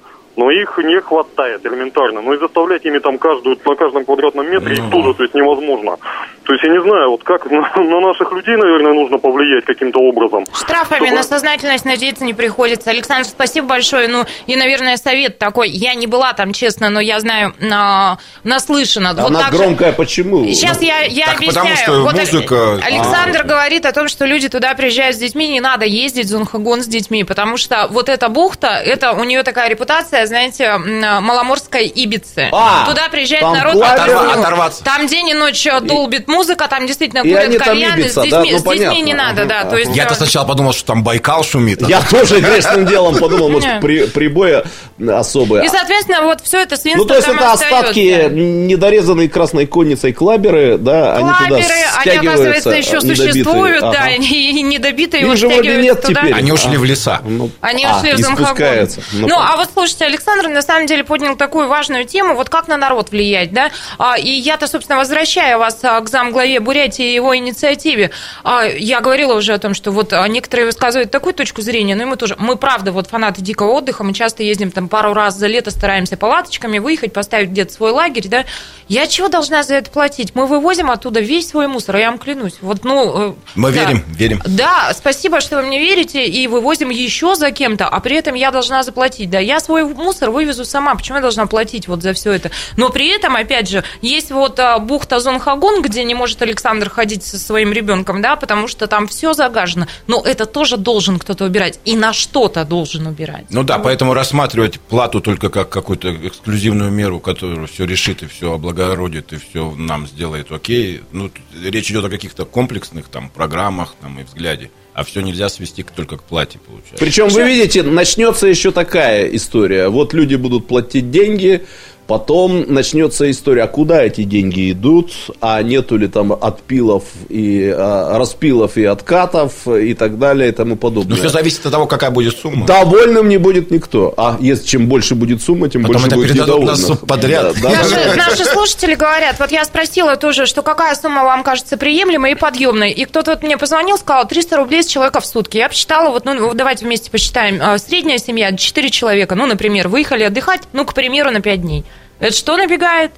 S12: Но их не хватает элементарно. Но и заставлять ими там каждую, на каждом квадратном метре их тоже, то есть невозможно. То есть я не знаю, вот как на, на наших людей, наверное, нужно повлиять каким-то образом.
S1: Штрафами
S12: Чтобы-
S1: на сознательность надеяться не приходится. Александр, спасибо большое. Ну, и, наверное, совет такой. Я не была там, честно, но я знаю, на, наслышана. Вот
S4: Она
S1: так же-
S4: громкая почему?
S1: Сейчас я, я
S3: Так,
S1: объясняю.
S3: потому что
S1: Вот
S3: музыка-
S1: Александр говорит о том, что люди туда приезжают с детьми, не надо ездить в Зунхагон с детьми, потому что вот эта бухта, это у нее такая репутация, знаете, м, маломорской Ибицы.
S4: А,
S1: туда приезжает
S4: там
S1: народ,
S3: Оторва- оторваться.
S1: Там день и ночь долбит музыка, там действительно курят кальяны, с детьми,
S4: да? Ну,
S1: с детьми не надо, да. То есть,
S3: Я-то
S1: э,
S3: сначала подумал, что там Байкал шумит. а
S4: Я тоже грешным делом подумал, может, при- прибои особые.
S1: И, соответственно, вот все это свинство
S4: Ну, то есть
S1: там
S4: это остатки недорезанной красной конницей клаберы, да, они туда
S1: Клаберы, они, оказывается, еще существуют, да, и недобитые его стягивают
S4: нет
S1: туда.
S4: теперь.
S3: Они ушли
S4: А.
S3: в леса.
S4: Ну,
S1: Они
S4: а,
S1: ушли в Замхагон. Ну,
S4: понятно.
S1: а вот слушайте, Александр на самом деле поднял такую важную тему, вот как на народ влиять, да? А, и я-то, собственно, возвращаю вас а, к замглаве Бурятии и его инициативе. А, я говорила уже о том, что вот некоторые высказывают такую точку зрения, но и мы тоже, мы правда вот фанаты дикого отдыха, мы часто ездим там пару раз за лето, стараемся палаточками выехать, поставить где-то свой лагерь, да? Я чего должна за это платить? Мы вывозим оттуда весь свой мусор, я вам клянусь. Вот, ну... э,
S3: Мы
S1: да.
S3: верим, верим.
S1: Да, спасибо, что вы мне верите, и вывозим еще за кем-то, а при этом я должна заплатить. Да, я свой мусор вывезу сама, почему я должна платить вот за все это? Но при этом, опять же, есть вот а, бухта Зонхагон, где не может Александр ходить со своим ребенком, да, потому что там все загажено. Но это тоже должен кто-то убирать. И на что-то должен убирать.
S3: Ну да, поэтому рассматривать плату только как какую-то эксклюзивную меру, которая все решит и все облагородит, и все нам сделает окей. Ну, речь идет о каких-то комплексных там программах там, и взгляде. А все нельзя свести только к плате, получается.
S4: Причем, вы видите, начнется еще такая история. Вот люди будут платить деньги, Потом начнется история, а куда эти деньги идут, а нету ли там отпилов и а, распилов и откатов и так далее и тому подобное.
S3: Ну, все зависит от того, какая будет сумма.
S4: Довольным не будет никто. А если чем больше будет сумма, тем
S3: Потом
S4: больше
S3: это
S4: будет недовольных.
S3: нас подряд.
S4: Да, да,
S1: Наши,
S4: да.
S1: наши слушатели говорят, вот я спросила тоже, что какая сумма вам кажется приемлемой и подъемной. И кто-то вот мне позвонил, сказал, 300 рублей с человека в сутки. Я посчитала, вот, ну, давайте вместе посчитаем. А, Средняя семья, 4 человека, ну, например, выехали отдыхать, ну, к примеру, на 5 дней. Это что набегает?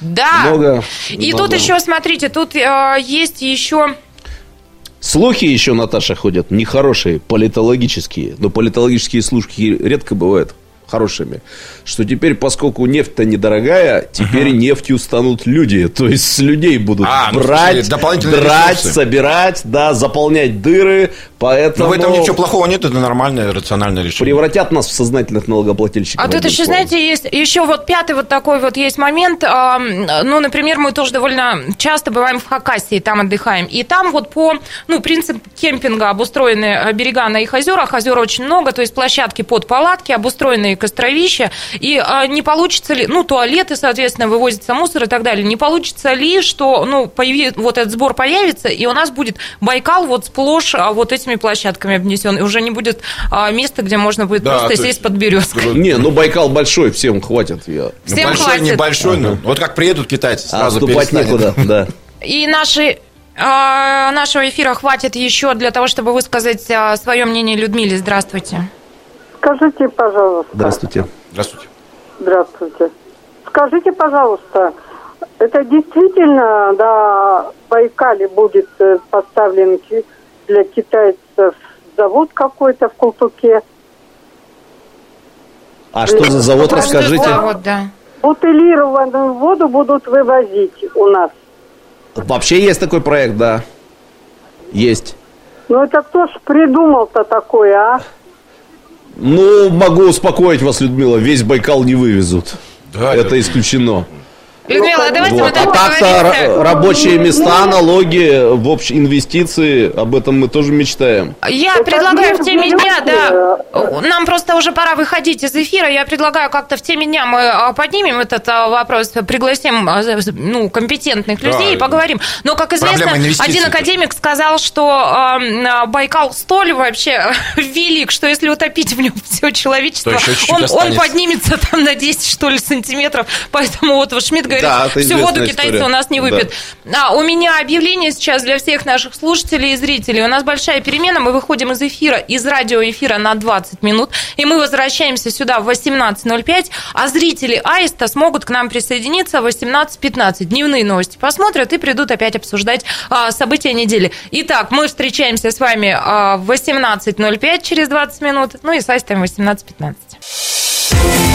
S1: Да.
S4: Много,
S1: И
S4: много.
S1: тут еще, смотрите, тут э, есть еще...
S4: Слухи еще, Наташа, ходят нехорошие, политологические. Но политологические слухи редко бывают хорошими. Что теперь, поскольку нефть-то недорогая, теперь нефтью станут люди. То есть с людей будут
S3: А, ну,
S4: брать,
S3: дополнительные
S4: брать,
S3: ресурсы.
S4: собирать, да, заполнять дыры.
S3: Но
S4: Поэтому
S3: в этом ничего плохого нет, это нормальное, рациональное решение.
S4: превратят нас в сознательных налогоплательщиков.
S1: А тут еще,
S4: словом.
S1: знаете, есть еще вот пятый вот такой вот есть момент. а, Ну, например, мы тоже довольно часто бываем в Хакасии, там отдыхаем. И там вот по, ну, принцип кемпинга обустроены э, берега на их озерах. Озер очень много, то есть площадки под палатки, обустроенные костровища. И а, не получится ли, ну, туалеты, соответственно, вывозится мусор и так далее. Не получится ли, что, ну, появи, вот этот сбор появится, и у нас будет Байкал вот сплошь а, вот этими площадками обнесен. И уже не будет а, места, где можно будет
S3: Да,
S1: просто
S3: то
S1: сесть
S3: есть-
S1: под березкой.
S4: Не, ну Байкал большой, всем хватит. Я...
S3: Ну,
S1: Всем
S3: большой,
S1: хватит.
S3: небольшой, ну, вот как приедут китайцы,
S4: А
S3: сразу
S4: отступать
S3: перестанет.
S4: некуда, да.
S1: И наши а, нашего эфира хватит еще для того, чтобы высказать а, свое мнение Людмиле. Здравствуйте.
S9: Скажите, пожалуйста.
S4: Здравствуйте.
S3: Здравствуйте.
S9: Здравствуйте. Скажите, пожалуйста, это действительно на Байкале будет э, поставлен для китайцев завод какой-то в Култуке?
S4: А что за завод, расскажите?
S1: завод, да.
S9: Бутылированную воду будут вывозить у нас.
S4: Вообще есть такой проект, да. Есть.
S9: Ну это кто ж придумал-то такое, а?
S4: Ну, могу успокоить вас, Людмила, весь Байкал не вывезут.
S3: Да,
S4: Это исключено.
S1: Людмила, а давайте мы
S4: Вот. А
S1: так
S4: так-то рабочие места, налоги, в общем, инвестиции, об этом мы тоже мечтаем.
S1: Я
S9: Это
S1: предлагаю в теме
S9: берете,
S1: дня, да, нам просто уже пора выходить из эфира. Я предлагаю как-то в теме дня мы а, поднимем этот а, вопрос, пригласим а, ну, компетентных
S3: Да,
S1: людей и поговорим. Но, как известно, один академик сказал, что а, а, Байкал столь вообще велик, что если утопить в нем все человечество, он, он поднимется там на 10, что ли, сантиметров. Поэтому вот Шмидт говорит,
S4: Да,
S1: всю воду
S4: известная
S1: китайцы
S4: история.
S1: у нас не
S4: Да.
S1: выпьют. А, у меня объявление сейчас для всех наших слушателей и зрителей. У нас большая перемена. Мы выходим из эфира, из радиоэфира на 20 минут. И мы возвращаемся сюда в 18.05. А зрители Аиста смогут к нам присоединиться в 18.15. Дневные новости посмотрят и придут опять обсуждать а, события недели. Итак, мы встречаемся с вами а, в 18.05 через 20 минут. Ну и с Аистом в 18.15.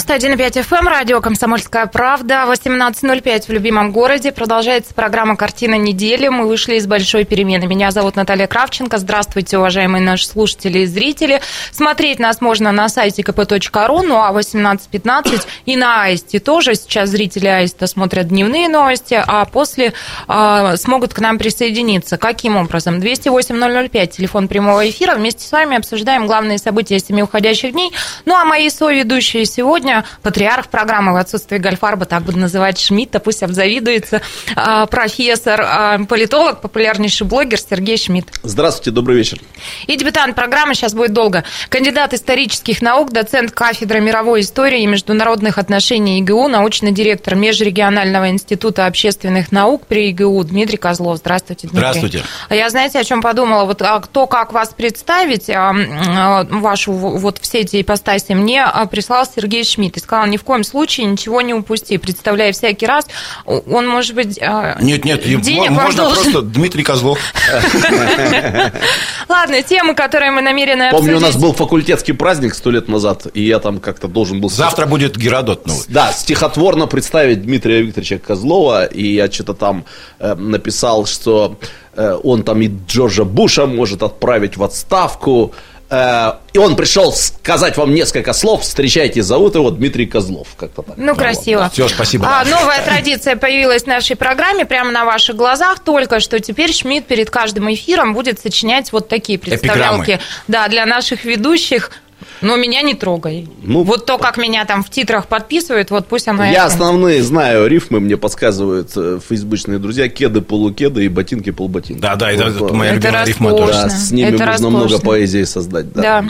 S1: 91,5 FM, радио «Комсомольская правда», 18.05 в любимом городе. Продолжается программа «Картина недели». Мы вышли из большой перемены. Меня зовут Наталья Кравченко. Здравствуйте, уважаемые наши слушатели и зрители. Смотреть нас можно на сайте kp.ru, ну а 18.15 и на Аисте тоже. Сейчас зрители Аиста смотрят дневные новости, а после а, смогут к нам присоединиться. Каким образом? 208-005, телефон прямого эфира. Вместе с вами обсуждаем главные события семи уходящих дней. Ну а мои соведущие сегодня сегодня патриарх программы в отсутствии Гольфарба, так буду называть Шмидта, пусть обзавидуется, а, профессор, а, политолог, популярнейший блогер Сергей Шмидт.
S4: Здравствуйте, добрый вечер.
S1: И дебютант программы, сейчас будет долго, кандидат исторических наук, доцент кафедры мировой истории и международных отношений ИГУ, научный директор Межрегионального института общественных наук при ИГУ Дмитрий Козлов. Здравствуйте, Дмитрий.
S3: Здравствуйте.
S1: А Я, знаете, о чем подумала? Вот а, кто как вас представить, вашу вот все эти ипостаси, мне прислал Сергей Шмидт и сказал, ни в коем случае ничего не упусти, представляя всякий раз, он, может быть, а,
S3: Нет, нет,
S1: денег
S3: можно
S1: должен.
S3: просто Дмитрий Козлов.
S1: Ладно, темы, которые мы намерены
S4: Помню, у нас
S1: обсудить.
S4: был факультетский праздник сто лет назад, и я там как-то должен был...
S3: Завтра будет Геродот новый.
S4: Да, стихотворно представить Дмитрия Викторовича Козлова, и я что-то там э, написал, что э, он там и Джорджа Буша может отправить в отставку, и он пришел сказать вам несколько слов. Встречайте, зовут его Дмитрий Козлов. Как-то так.
S1: Ну, красиво.
S3: Все, спасибо.
S1: А, новая традиция появилась в нашей программе прямо на ваших глазах только что теперь Шмидт перед каждым эфиром будет сочинять вот такие представлялки.
S3: Эпиграммы.
S1: Да, для наших ведущих. Но меня не трогай.
S4: Ну,
S1: вот то, как меня там в титрах подписывают, вот пусть оно и
S4: Я основные знаю рифмы, мне подсказывают э, фейсбучные друзья. Кеды, полукеды и ботинки, полботинки.
S3: Да, да, это-
S4: Вот,
S3: это моя
S1: Это
S3: любимая рифма
S1: роскошно.
S3: тоже.
S4: Да, с ними
S1: Это
S4: можно много
S1: роскошно.
S4: поэзии создать. Да.
S1: Да.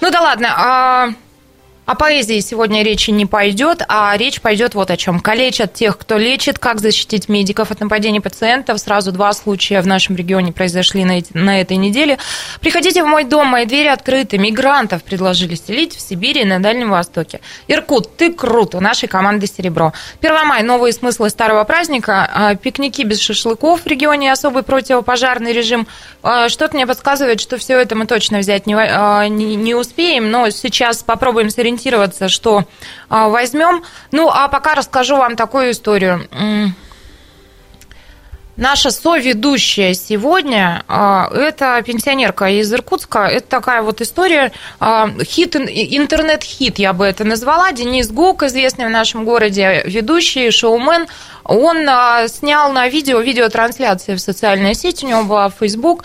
S1: Ну да ладно. а, О поэзии сегодня речи не пойдет, а речь пойдет вот о чем. Калечат тех, кто лечит, как защитить медиков от нападений пациентов. Сразу два случая в нашем регионе произошли на, на этой неделе. Приходите в мой дом, мои двери открыты. Мигрантов предложили селить в Сибири и на Дальнем Востоке. Иркут, ты крут, у нашей команды серебро. 1 мая, новые смыслы старого праздника. а, Пикники без шашлыков в регионе, особый противопожарный режим. А, Что-то мне подсказывает, что все это мы точно взять не, а, не, не успеем, но сейчас попробуем сориентироваться, что а, возьмем. Ну, а пока расскажу вам такую историю. Наша соведущая сегодня а, это пенсионерка из Иркутска. Это такая вот история, а, хит, ин- интернет-хит, я бы это назвала. Денис Гук, известный в нашем городе ведущий, шоумен, он снял на видео, видеотрансляции в социальной сети, у него была Facebook,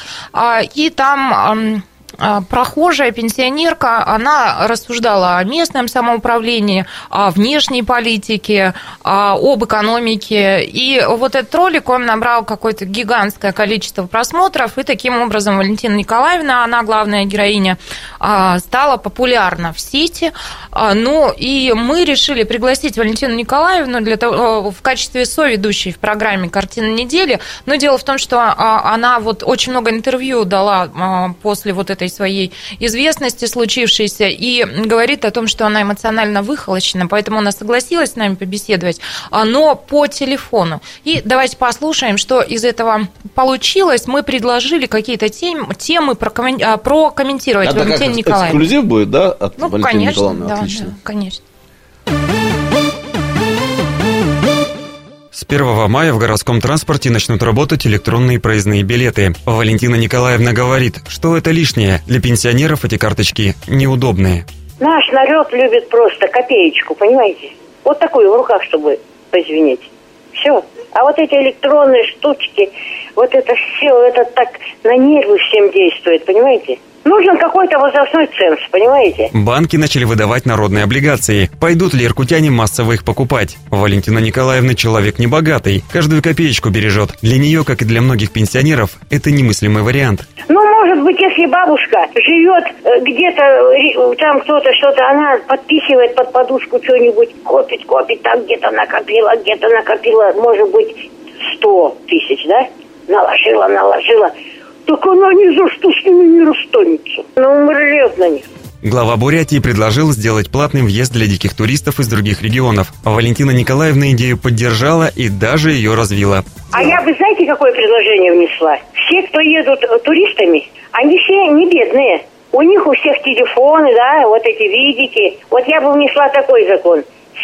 S1: и там... а, прохожая пенсионерка, она рассуждала о местном самоуправлении, о внешней политике, об экономике. И вот этот ролик, он набрал какое-то гигантское количество просмотров, и таким образом Валентина Николаевна, она главная героиня, а, стала популярна в сети. А, Ну, и мы решили пригласить Валентину Николаевну для того, в качестве соведущей в программе «Картина недели». Но дело в том, что она вот очень много интервью дала после вот этой своей известности случившейся и говорит о том, что она эмоционально выхолощена, поэтому она согласилась с нами побеседовать, а, но по телефону. И давайте послушаем, что из этого получилось. Мы предложили какие-то тем- темы а, прокомментировать
S4: Это как эксклюзив будет, да, от
S1: Ну,
S4: Валентины
S1: конечно,
S4: Николаевны?
S1: да,
S4: Отлично.
S1: да, конечно.
S13: С 1 мая в городском транспорте начнут работать электронные проездные билеты. Валентина Николаевна говорит, что это лишнее. Для пенсионеров эти карточки неудобные.
S14: Наш народ любит просто копеечку, понимаете? Вот такую в руках, чтобы позвенеть. Все. А вот эти электронные штучки, вот это все, это так на нервы всем действует, понимаете? Нужен какой-то возрастной ценз, понимаете?
S13: Банки начали выдавать народные облигации. Пойдут ли иркутяне массово их покупать? Валентина Николаевна человек небогатый, каждую копеечку бережет. Для нее, как и для многих пенсионеров, это немыслимый вариант.
S14: Ну, может быть, если бабушка живет э, где-то, э, там кто-то что-то, она подписывает под подушку что-нибудь, копит, копит, там где-то накопила, где-то накопила, может быть, сто тысяч, да? Наложила, наложила. Так она ни за что с ними не расстанется. Ну, умрет на них.
S13: Глава Бурятии предложил сделать платный въезд для диких туристов из других регионов. Валентина Николаевна идею поддержала и даже ее развила.
S14: А я бы, знаете, какое предложение внесла? Все, кто едут э, туристами, они все не бедные. У них у всех телефоны, да, вот эти видики. Вот я бы внесла такой закон.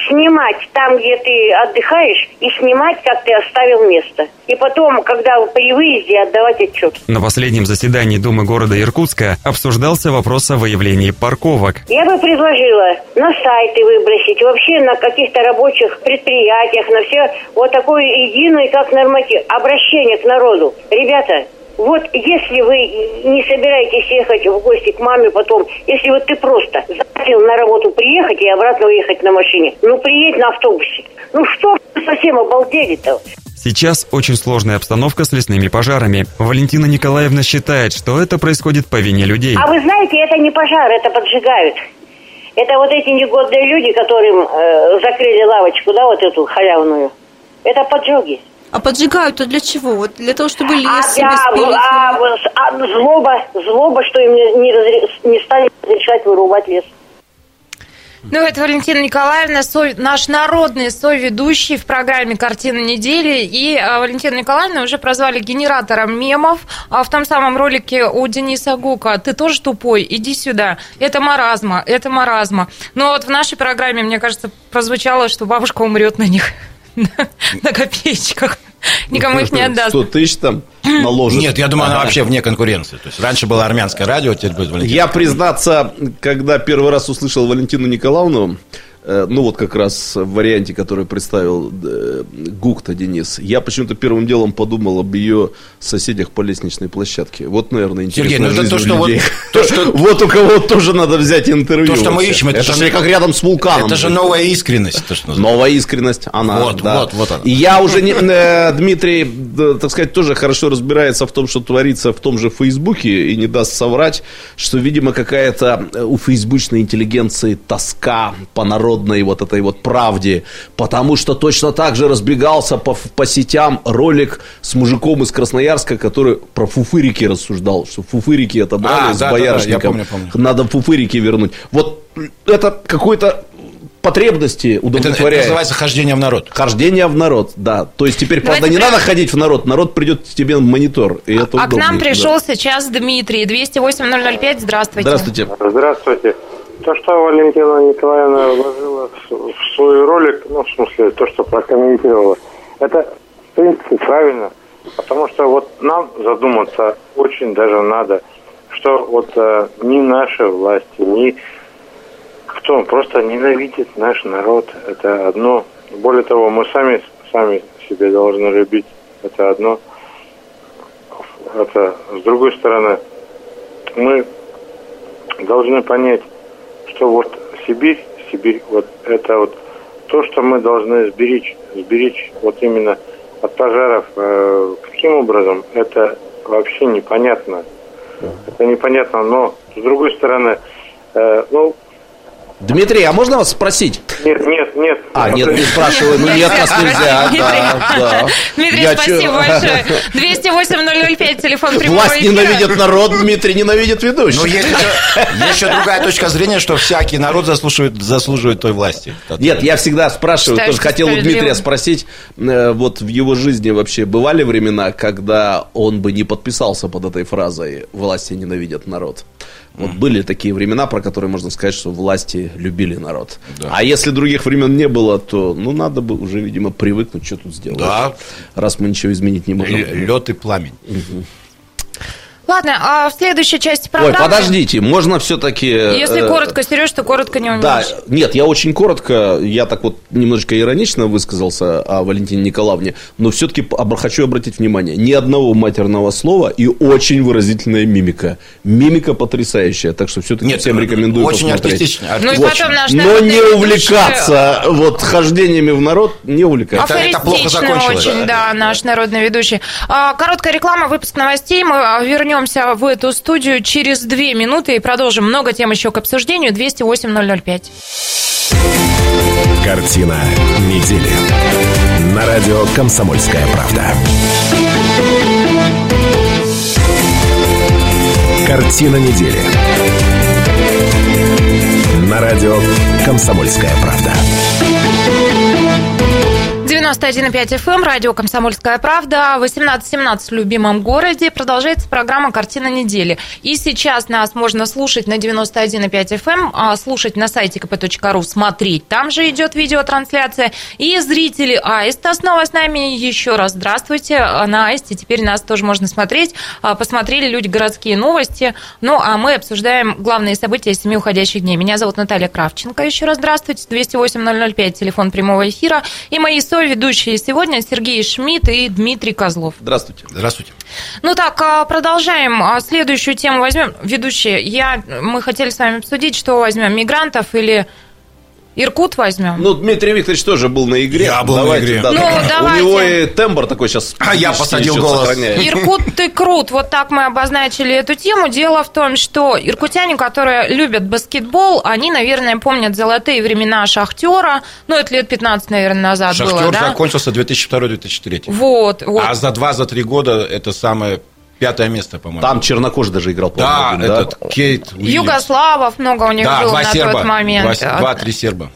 S14: Снимать там, где ты отдыхаешь, и снимать, как ты оставил место. И потом, когда при выезде, отдавать отчет.
S13: На последнем заседании Думы города Иркутска обсуждался вопрос о выявлении парковок.
S14: Я бы предложила на сайты выбросить, вообще на каких-то рабочих предприятиях, на все вот такую единую, как норматив, обращение к народу. Ребята, Вот если вы не собираетесь ехать в гости к маме потом, если вот ты просто захотел на работу приехать и обратно уехать на машине, ну приедь на автобусе. Ну что совсем обалдели-то?
S13: Сейчас очень сложная обстановка с лесными пожарами. Валентина Николаевна считает, что это происходит по вине людей.
S14: А вы знаете, это не пожар, это поджигают. Это вот эти негодные люди, которым э, закрыли лавочку, да, вот эту халявную. Это поджоги.
S15: А поджигают-то для чего? Вот для того, чтобы лес
S14: А,
S15: себе
S14: да,
S15: спилить?
S14: а, а злоба, злоба, что им не, не разре- не стали разрешать вырубать лес.
S1: Ну, это Валентина Николаевна, со- наш народный соведущий в программе «Картина недели». И а, Валентину Николаевну уже прозвали генератором мемов. А в том самом ролике у Дениса Гука «Ты тоже тупой? Иди сюда». Это маразма, это маразма. Но вот в нашей программе, мне кажется, прозвучало, что бабушка умрет на них на копеечках. Никому их не отдаст.
S4: 100 тысяч там наложит.
S3: Нет, я думаю, она вообще вне конкуренции. То есть раньше было армянское радио, теперь будет Валентина.
S4: Я, признаться, когда первый раз услышал Валентину Николаевну, ну вот как раз в варианте, который представил э, Гукта Денис, я почему-то первым делом подумал об ее соседях по лестничной площадке. Вот, наверное,
S3: Сергей,
S4: интересная
S3: ну это то, что вот-
S4: людей.
S3: то, что-
S4: Вот у кого тоже надо взять интервью.
S3: То, что мы ищем, это,
S4: это
S3: же
S4: как рядом с вулканом.
S3: Это же новая искренность. то, что.
S4: Новая искренность, она.
S3: Вот,
S4: да.
S3: вот, вот она.
S4: И я уже, не, э, Дмитрий, так сказать, тоже хорошо разбирается в том, что творится в том же Фейсбуке, и не даст соврать, что, видимо, какая-то э, у фейсбучной интеллигенции тоска по народной вот этой вот правде, потому что точно так же разбегался по, по сетям ролик с мужиком из Красноярска, который про фуфырики рассуждал, что фуфырики это брали
S3: А,
S4: с
S3: да, да, да,
S4: боярышником.
S3: я помню, помню.
S4: Надо фуфырики вернуть. Вот это какой-то потребности
S3: Это,
S4: удовлетворяет.
S3: это называется хождение в народ.
S4: Хождение в народ, да. То есть теперь, правда,
S1: Давайте
S4: не
S1: прям-
S4: надо ходить в народ, народ придет к тебе в монитор, и это
S1: А к нам пришел
S4: да.
S1: сейчас Дмитрий, 208-005, здравствуйте.
S4: Здравствуйте.
S6: Здравствуйте. То, что Валентина Николаевна вложила в свой ролик, ну, в смысле, то, что прокомментировала, это, в принципе, правильно. Потому что вот нам задуматься очень даже надо, что вот э, ни наши власти, ни кто просто ненавидит наш народ. Это одно. Более того, мы сами, сами себя должны любить. Это одно. Это, с другой стороны, мы должны понять, что вот Сибирь, Сибирь, вот это вот то, что мы должны сберечь, сберечь вот именно от пожаров. Э, каким образом? Это вообще непонятно. Это непонятно, но с другой стороны, э, ну,
S4: Дмитрий, а можно вас спросить?
S6: нет, нет, нет.
S4: А, нет, не спрашиваю. Ну, нет, нас нельзя. Да, да.
S1: Дмитрий,
S4: Я
S1: спасибо
S4: чё?
S1: большое. 208-005, телефон прямого
S4: Власть
S1: эфира.
S4: ненавидит народ, Дмитрий ненавидит ведущих.
S3: Но есть еще, другая точка зрения, что всякий народ заслуживает, заслуживает той власти.
S4: Нет, я всегда спрашиваю,
S1: Считаю,
S4: тоже хотел у. Дмитрия спросить, э, вот в его жизни вообще бывали времена, когда он бы не подписался под этой фразой «власти ненавидят народ». Вот были такие времена, про которые можно сказать, что власти любили народ.
S3: Да.
S4: А если других времен не было, то, ну, надо бы уже, видимо, привыкнуть, что тут сделать.
S3: Да.
S4: Раз мы ничего изменить не можем.
S3: Лед и пламень.
S1: Ладно, а в следующей части
S4: Ой,
S1: программы...
S4: подождите, можно все-таки...
S1: Если
S4: э,
S1: коротко, Сереж, то коротко не умеешь.
S4: Да, нет, я очень коротко, я так вот немножечко иронично высказался о Валентине Николаевне, но все-таки хочу обратить внимание, ни одного матерного слова и очень выразительная мимика. Мимика потрясающая, так что все-таки
S3: Нет,
S4: всем рекомендую
S3: очень
S4: посмотреть.
S3: артистично.
S1: Ну и
S4: Очень.
S1: потом наш
S4: Но не
S1: ведущий-
S4: увлекаться вот хождениями в народ, не увлекаться.
S3: Это- это плохо закончилось.
S1: очень, да, наш народный ведущий. А, Короткая реклама, выпуск новостей. Мы а, вернемся в эту студию через две минуты и продолжим. Много тем еще к обсуждению. 208-005.
S7: Картина недели. На радио «Комсомольская правда». Картина недели. На радио «Комсомольская правда».
S1: 91,5 FM, радио «Комсомольская правда», 18.17 в любимом городе. Продолжается программа «Картина недели». И сейчас нас можно слушать на 91,5 FM, а слушать на сайте kp.ru, смотреть. Там же идет видеотрансляция. И зрители Аиста снова с нами. Еще раз здравствуйте. На Аисте теперь нас тоже можно смотреть. А, Посмотрели люди городские новости. Ну, а мы обсуждаем главные события семи уходящих дней. Меня зовут Наталья Кравченко. Еще раз здравствуйте. 208-005, телефон прямого эфира. И мои соведущие ведущие сегодня Сергей Шмидт и Дмитрий Козлов.
S4: Здравствуйте.
S3: Здравствуйте.
S1: Ну так, а, продолжаем. А, Следующую тему возьмем. Ведущие, я, мы хотели с вами обсудить, что возьмем, мигрантов или Иркут возьмем?
S4: Ну, Дмитрий Викторович тоже был на игре.
S3: Я был на
S4: Давайте,
S3: игре.
S4: да,
S1: Ну,
S4: да.
S1: давайте.
S4: У него и тембр такой сейчас.
S3: А я посадил голос.
S4: сохраняет.
S1: Иркут, ты крут. Вот так мы обозначили эту тему. Дело в том, что иркутяне, которые любят баскетбол, они, наверное, помнят золотые времена Шахтера. Ну, это лет 15, наверное, назад
S3: Шахтер
S1: было, да?
S3: закончился 2002-2003.
S1: Вот, вот.
S3: А за два, за три года это самое пятое место, по-моему.
S4: Там чернокожий даже играл.
S3: да,
S4: по-моему, да?
S3: этот Кейт Уильямс.
S1: Югославов много у них
S3: Да,
S1: было
S3: два
S1: на
S3: серба.
S1: тот момент.
S3: Два- Два-три серба.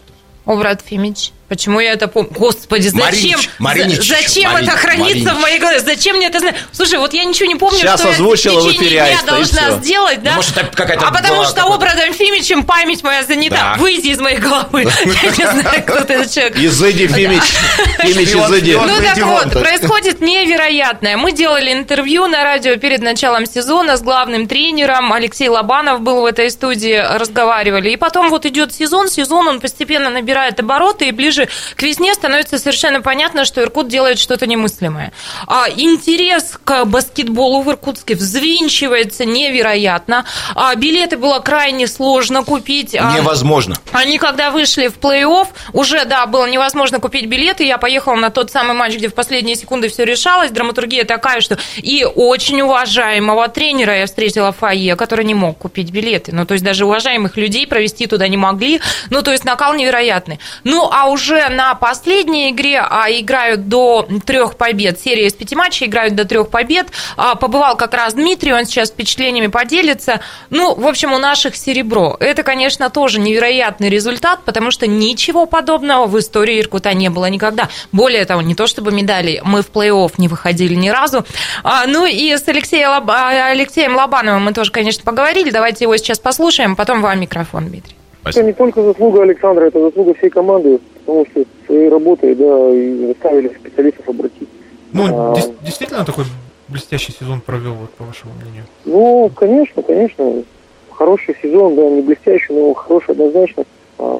S1: О, брат Фимич. Почему я это помню? Господи, зачем?
S3: Маринич, Маринич,
S1: за- зачем
S3: Маринич,
S1: это хранится
S3: Маринич.
S1: в моей голове? Зачем мне это знать? Слушай, вот я ничего не помню,
S4: Сейчас
S1: что
S4: озвучила
S1: я
S4: в
S1: течение дня должна
S4: всё.
S1: сделать, да?
S3: Ну, может, это какая-то
S1: а потому что образом Фимичем память моя занята.
S3: Да.
S1: Выйди из моей головы. Я не знаю, кто ты этот человек.
S4: Изыди, Фимич. Фимич, изыди.
S1: Ну так вот, происходит невероятное. Мы делали интервью на радио перед началом сезона с главным тренером. Алексей Лобанов был в этой студии, разговаривали. И потом вот идет сезон, сезон, он постепенно набирает обороты, и ближе к весне становится совершенно понятно, что Иркут делает что-то немыслимое. А интерес к баскетболу в Иркутске взвинчивается невероятно. А билеты было крайне сложно купить. А
S3: Невозможно.
S1: они когда вышли в плей-офф, уже, да, было невозможно купить билеты. Я поехала на тот самый матч, где в последние секунды все решалось. Драматургия такая, что и очень уважаемого тренера я встретила в фойе, который не мог купить билеты. Ну, то есть даже уважаемых людей провести туда не могли. Ну, то есть накал невероятный. Ну, а уже на последней игре а, играют до трех побед. Серия из пяти матчей играют до трех побед. А, побывал как раз Дмитрий, он сейчас впечатлениями поделится. Ну, в общем, у наших серебро. Это, конечно, тоже невероятный результат, потому что ничего подобного в истории Иркута не было никогда. Более того, не то чтобы медали, мы в плей-офф не выходили ни разу. А, ну и с Алексеем, Лоб- а, Алексеем Лобановым мы тоже, конечно, поговорили. Давайте его сейчас послушаем, потом вам микрофон, Дмитрий.
S16: Это не только заслуга Александра, это заслуга всей команды, потому что своей работой, да, и заставили специалистов обратить.
S17: Ну,
S16: А,
S17: действительно такой блестящий сезон провел, вот, по вашему мнению.
S16: Ну, конечно, конечно. Хороший сезон, да, не блестящий, но хороший однозначно. А,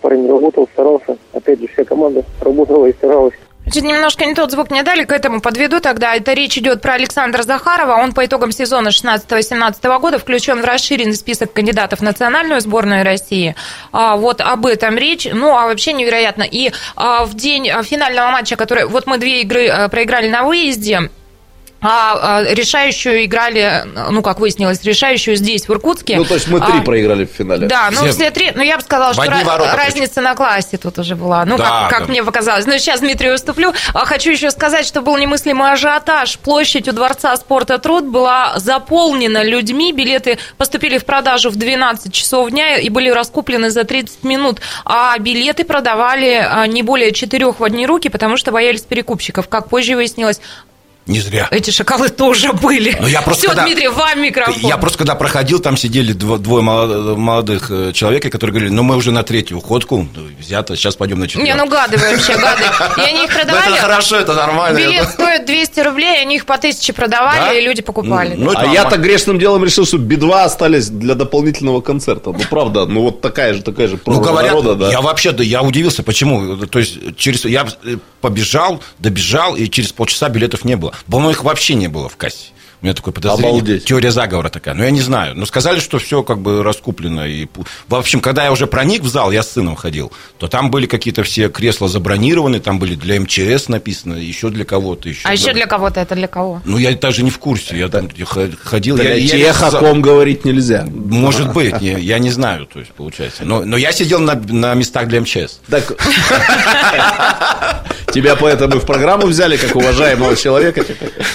S16: Парень работал, старался. Опять же, вся команда работала и старалась.
S1: Значит, немножко не тот звук мне дали, к этому подведу тогда. Это речь идет про Александра Захарова. Он по итогам сезона 16-17 года включен в расширенный список кандидатов в национальную сборную России. А, вот об этом речь. Ну, а вообще невероятно. И а, в день финального матча, который... Вот мы две игры а, проиграли на выезде, а а, решающую играли, ну, как выяснилось, решающую здесь, в Иркутске.
S4: Ну, то есть мы три
S1: А,
S4: проиграли в финале.
S1: Да, ну
S4: Все.
S1: все три, ну я бы сказала,
S4: В
S1: что
S4: ворота
S1: разница на классе тут уже была. Ну,
S4: Да,
S1: как, как
S4: да.
S1: мне показалось. Но сейчас Дмитрию уступлю. А хочу еще сказать, что был немыслимый ажиотаж. Площадь у Дворца спорта Труд была заполнена людьми. Билеты поступили в продажу в 12 часов дня и были раскуплены за 30 минут. А билеты продавали а, не более четырех в одни руки, потому что боялись перекупщиков. Как позже выяснилось,
S3: Не зря.
S1: эти шоколы тоже были.
S3: Ну, я просто
S1: Все,
S3: когда-
S1: Дмитрий, вам микрофон.
S3: Я просто когда проходил, там сидели дво- двое молод- молодых э, человека, которые говорили, ну мы уже на третью ходку ну, взято, сейчас пойдем на четвертую.
S1: Не, ну гады вы вообще, гады. И они их
S3: Ну,
S1: продавали.
S3: это хорошо, это нормально.
S1: Билет стоит 200 рублей, они их по 1000 продавали,
S4: Да?
S1: и люди покупали.
S3: Ну,
S4: а я-то грешным делом решил, что Би-2 остались для дополнительного концерта. Ну, правда, ну вот такая же, такая же
S3: Ну, говорят,
S4: народа, да.
S3: я вообще, да, я удивился, почему. То есть, через, я э, побежал, добежал, и через полчаса билетов не было. По-моему, их вообще не было в кассе. У меня такое подозрение.
S4: Обалдеть.
S3: Теория заговора такая. Но я не знаю. Но сказали, что все как бы раскуплено. И... В общем, когда я уже проник в зал, я с сыном ходил, то там были какие-то все кресла забронированы, там были для МЧС написано, еще для кого-то. Еще
S1: А еще для кого-то это для кого?
S3: Ну, я даже не в курсе. Я там ходил...
S4: Для
S3: я, я-
S4: тех, о ком говорить нельзя.
S3: Может быть, не- я не знаю, то есть, получается. Но, но я сидел на, на местах для МЧС.
S4: Так, тебя поэтому и в программу взяли, как уважаемого человека.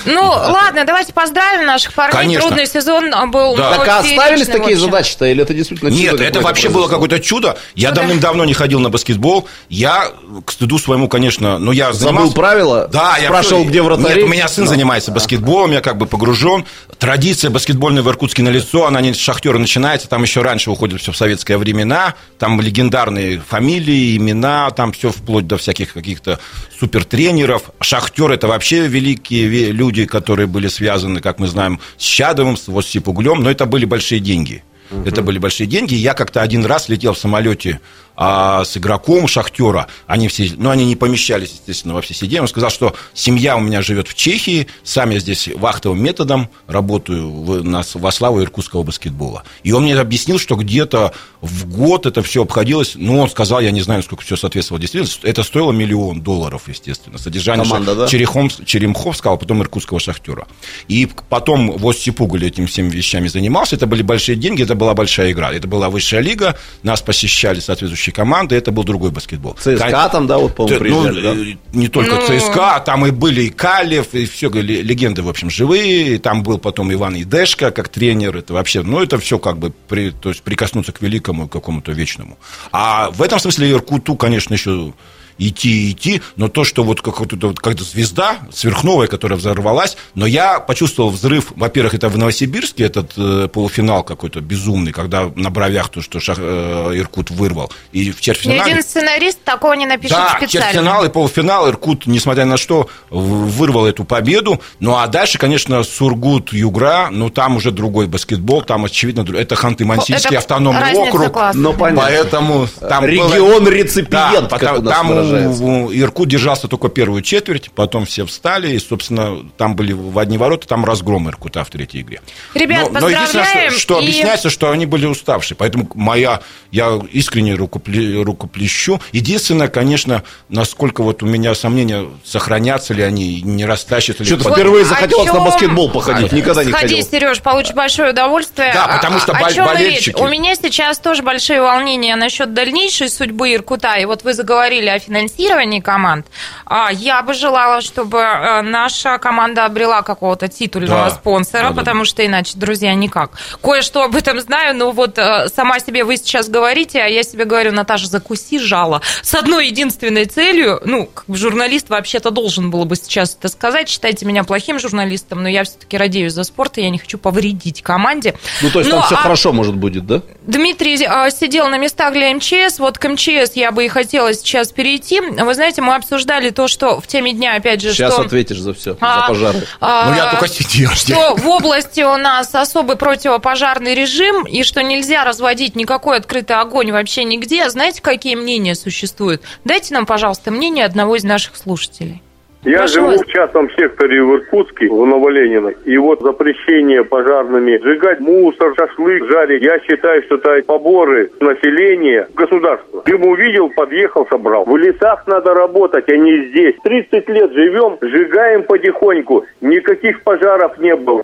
S1: Ну, ладно, давайте поздравим наших парней.
S3: Конечно.
S1: Трудный сезон был.
S3: Да.
S1: ну,
S4: Так а оставились такие задачи-то, или это действительно чудо
S3: Нет, это вообще было какое-то чудо. Я давным-давно не ходил на баскетбол. Я, к стыду своему, конечно, но я
S4: Забыл
S3: занимался-
S4: правила?
S3: Да, я
S4: Спрашивал, где вратари?
S3: Нет, у меня сын
S4: Ну.
S3: занимается баскетболом, я как бы погружен. Традиция баскетбольная в Иркутске на лицо, она не с шахтера начинается, там еще раньше уходит все в советские времена, там легендарные фамилии, имена, там все вплоть до всяких каких-то супертренеров. Шахтер это вообще великие ве- люди, которые были связаны, как мы знаем, с Чадовым, с Осипуглем, но это были большие деньги. Это были большие деньги. Я как-то один раз летел в самолете а с игроком Шахтера, они все, ну, они не помещались, естественно, во все сиденья. Он сказал, что семья у меня живет в Чехии, сам я здесь вахтовым методом работаю в, на, во славу иркутского баскетбола. И он мне объяснил, что где-то в год это все обходилось, ну, он сказал, я не знаю, сколько все соответствовало действительности, это стоило миллион долларов, естественно. Содержание
S4: Команда, да?
S3: Черехом, Черемховского, а потом иркутского Шахтера. И потом Востепуголь Пуголь этим всеми вещами занимался, это были большие деньги, это была большая игра, это была высшая лига, нас посещали соответствующие команды, это был другой баскетбол.
S4: ЦСКА там, да, вот, по-моему,
S3: ну,
S4: приезжали, да?
S3: э, не только
S1: Ну.
S3: ЦСКА, там и были и Калев, и все легенды, в общем, живые. И Там был потом Иван Идешко как тренер. Это вообще, ну, это все как бы, при, то есть прикоснуться к великому какому-то вечному. А в этом смысле Иркуту, конечно, еще идти и идти, но то, что вот как-то вот, как звезда сверхновая, которая взорвалась, но я почувствовал взрыв, во-первых, это в Новосибирске, этот э, полуфинал какой-то безумный, когда на бровях то, что Шах- э, Иркут вырвал, и в
S1: Ни
S3: четвертьфинале...
S1: один сценарист такого не напишет
S3: Да,
S1: специально.
S3: четвертьфинал и полуфинал Иркут, несмотря на что, в- вырвал эту победу. Ну, а дальше, конечно, Сургут, Югра, ну, там уже другой баскетбол, там, очевидно, это Ханты-Мансийский автономный округ.
S4: Ну, понятно.
S3: Поэтому там
S4: Регион
S3: было-
S4: реципиент,
S3: Да,
S4: как
S3: потом-
S4: у нас
S3: там
S4: выражается.
S3: у- у Иркут держался только первую четверть, потом все встали, и, собственно, там были в одни ворота, там разгром Иркута в третьей игре.
S1: Ребят,
S3: но, но единственное,
S1: поздравляем,
S3: что, что
S1: и-
S3: объясняется, что они были уставшие. Поэтому моя, я искренне рукопле- рукоплещу. Единственное, конечно, насколько вот у меня сомнения, сохранятся ли они, не растащат ли.
S4: Что-то
S3: под-
S4: впервые захотелось на
S1: чём-
S4: баскетбол походить, никогда не
S1: Сходи,
S4: ходил.
S1: Сереж, получишь большое удовольствие.
S3: Да, потому что
S1: А-
S3: бол-
S1: о чём и
S3: болельщики.
S1: речь? У меня сейчас тоже большие волнения насчет дальнейшей судьбы Иркута. И вот вы заговорили о финансировании команд. А, Я бы желала, чтобы э, наша команда обрела какого-то титульного
S3: Да.
S1: спонсора,
S3: Да, да,
S1: потому что иначе, друзья, никак. Кое-что об этом знаю, но вот э, сама себе вы сейчас говорите, а я себе говорю, Наташа, закуси жало. С одной единственной целью, ну, как бы журналист вообще-то должен был бы сейчас это сказать, считайте меня плохим журналистом, но я все-таки радеюсь за спорт, и я не хочу повредить команде.
S4: Ну, то есть
S1: Ну,
S4: там все
S1: а
S4: хорошо, может, будет, да?
S1: Дмитрий э, сидел на местах для МЧС. Вот к МЧС я бы и хотела сейчас перейти. Вы знаете, мы обсуждали то, что в теме дня, опять же,
S4: Сейчас
S1: что...
S4: ответишь за все,
S1: А,
S4: за пожары.
S1: а,
S3: Ну, я только сидел.
S1: что в области у нас особый противопожарный режим, и что нельзя разводить никакой открытый огонь вообще нигде. Знаете, какие мнения существуют? Дайте нам, пожалуйста, мнение одного из наших слушателей.
S18: Я
S1: Прошу
S18: живу
S1: вас.
S18: в частном секторе в Иркутске, в Новоленина. И вот запрещение пожарными сжигать мусор, шашлык, жарить. Я считаю, что это поборы населения государства. Дым увидел, подъехал, собрал. В лесах надо работать, а не здесь. 30 лет живем, сжигаем потихоньку. Никаких пожаров не было.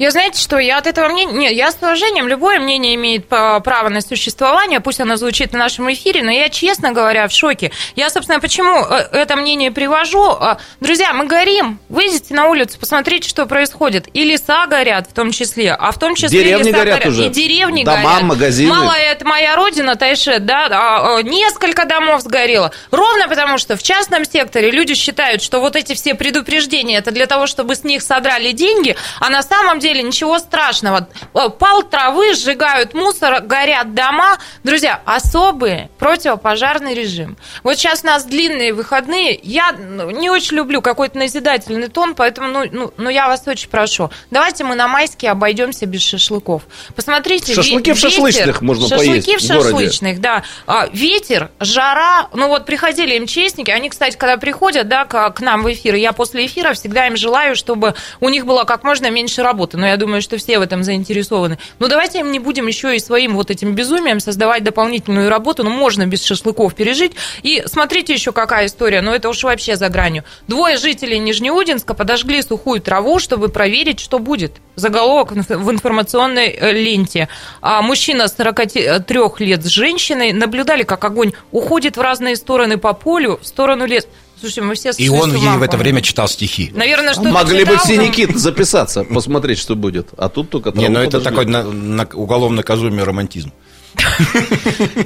S1: Я знаете что, я от этого мнения... Нет, я с уважением, любое мнение имеет па- право на существование, пусть оно звучит на нашем эфире, но я, честно говоря, в шоке. Я, собственно, почему э, это мнение привожу? А, Друзья, мы горим, выйдите на улицу, посмотрите, что происходит. И леса горят в том числе, а в том числе
S4: Деревни
S1: леса
S4: горят уже.
S1: И деревни
S4: Дома,
S1: горят.
S4: магазины.
S1: Мало это моя родина, Тайшет, да, а, а, несколько домов сгорело. Ровно потому, что в частном секторе люди считают, что вот эти все предупреждения, это для того, чтобы с них содрали деньги, а на самом деле ничего страшного. Э, Пал травы, сжигают мусор, горят дома. Друзья, особый противопожарный режим. Вот сейчас у нас длинные выходные. Я ну, не очень люблю какой-то назидательный тон, поэтому, ну, ну, ну, я вас очень прошу. Давайте мы на майские обойдемся без шашлыков. Посмотрите.
S4: Шашлыки в шашлычных можно
S1: шашлыки
S4: поесть
S1: в
S4: в городе.
S1: шашлычных, да. А, Ветер, жара. Ну вот приходили МЧСники, они, кстати, когда приходят, да, к, к нам в эфир, я после эфира всегда им желаю, чтобы у них было как можно меньше работы. Но я думаю, что все в этом заинтересованы. Ну давайте им не будем еще и своим вот этим безумием создавать дополнительную работу. Ну можно без шашлыков пережить. И смотрите еще какая история. Ну это уж вообще за гранью. Двое жителей Нижнеудинска подожгли сухую траву, чтобы проверить, что будет. Заголовок в информационной э, ленте. А мужчина 43 лет с женщиной наблюдали, как огонь уходит в разные стороны по полю, в сторону леса. Слушай, мы все
S3: И он ей в это время читал стихи.
S1: Наверное, что
S4: Могли бы все Никит записаться, посмотреть, что будет. А тут только
S3: Не, ну это такой на- на- уголовно наказуемый романтизм.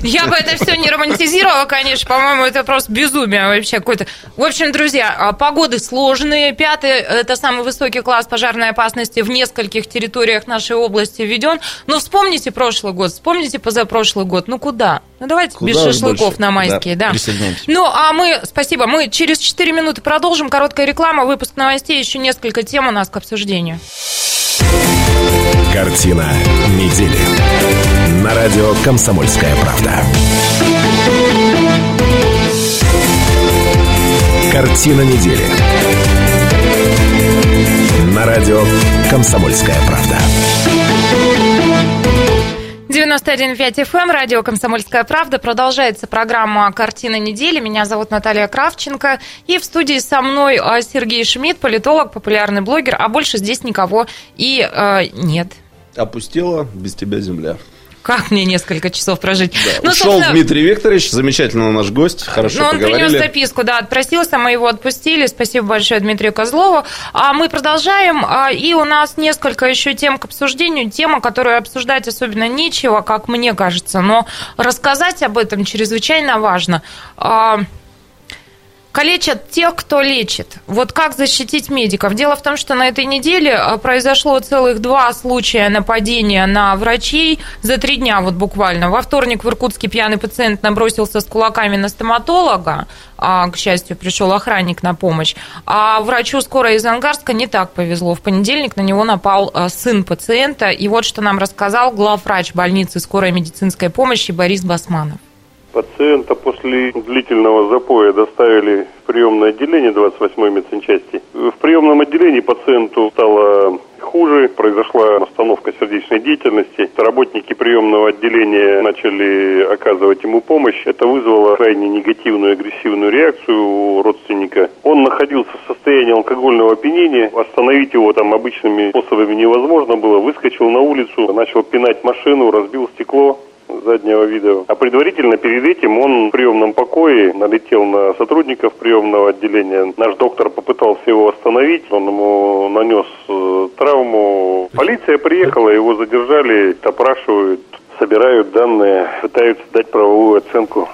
S1: Я бы это все не романтизировала, конечно. По-моему, это просто безумие вообще какое-то. В общем, друзья, а, погоды сложные. Пятый – это самый высокий класс пожарной опасности в нескольких территориях нашей области введен. Но вспомните прошлый год, вспомните позапрошлый год. Ну куда? Ну давайте
S3: Куда
S1: без шашлыков
S3: больше.
S1: на майские,
S3: Да,
S1: да.
S3: присоединяемся.
S1: Ну, а мы, спасибо, мы через 4 минуты продолжим. Короткая реклама, выпуск новостей, еще несколько тем у нас к обсуждению.
S7: Картина недели. На радио «Комсомольская правда». Картина недели. На радио «Комсомольская правда».
S1: 91,5 FM, эм, радио «Комсомольская правда». Продолжается программа «Картина недели». Меня зовут Наталья Кравченко. И в студии со мной а, Сергей Шмидт, политолог, популярный блогер. А больше здесь никого и э, нет.
S4: Опустела без тебя земля.
S1: Как мне несколько часов прожить?
S4: Да. Ну, Ушел собственно... Дмитрий Викторович, замечательно наш гость, хорошо ну, он поговорили.
S1: принес записку, да, отпросился, мы его отпустили. Спасибо большое Дмитрию Козлову. А мы продолжаем, а, и у нас несколько еще тем к обсуждению. Тема, которую обсуждать особенно нечего, как мне кажется, но рассказать об этом чрезвычайно важно. А, калечат тех, кто лечит. Вот как защитить медиков? Дело в том, что на этой неделе э, произошло целых два случая нападения на врачей за три дня вот буквально. Во вторник в Иркутске пьяный пациент набросился с кулаками на стоматолога, а, к счастью, пришел охранник на помощь. А врачу скорой из Ангарска не так повезло. В понедельник на него напал э, сын пациента. И вот что нам рассказал главврач больницы скорой медицинской помощи Борис Басманов.
S19: Пациента после длительного запоя доставили в приемное отделение 28-й медсанчасти. В приемном отделении пациенту стало хуже, произошла остановка сердечной деятельности. Работники приемного отделения начали оказывать ему помощь. Это вызвало крайне негативную агрессивную реакцию у родственника. Он находился в состоянии алкогольного опьянения. Остановить его там обычными способами невозможно было. Выскочил на улицу, начал пинать машину, разбил стекло заднего вида. А предварительно перед этим он в приемном покое налетел на сотрудников приемного отделения. Наш доктор попытался его остановить, он ему нанес э, травму. Полиция приехала, его задержали, опрашивают, собирают данные, пытаются дать правовую оценку.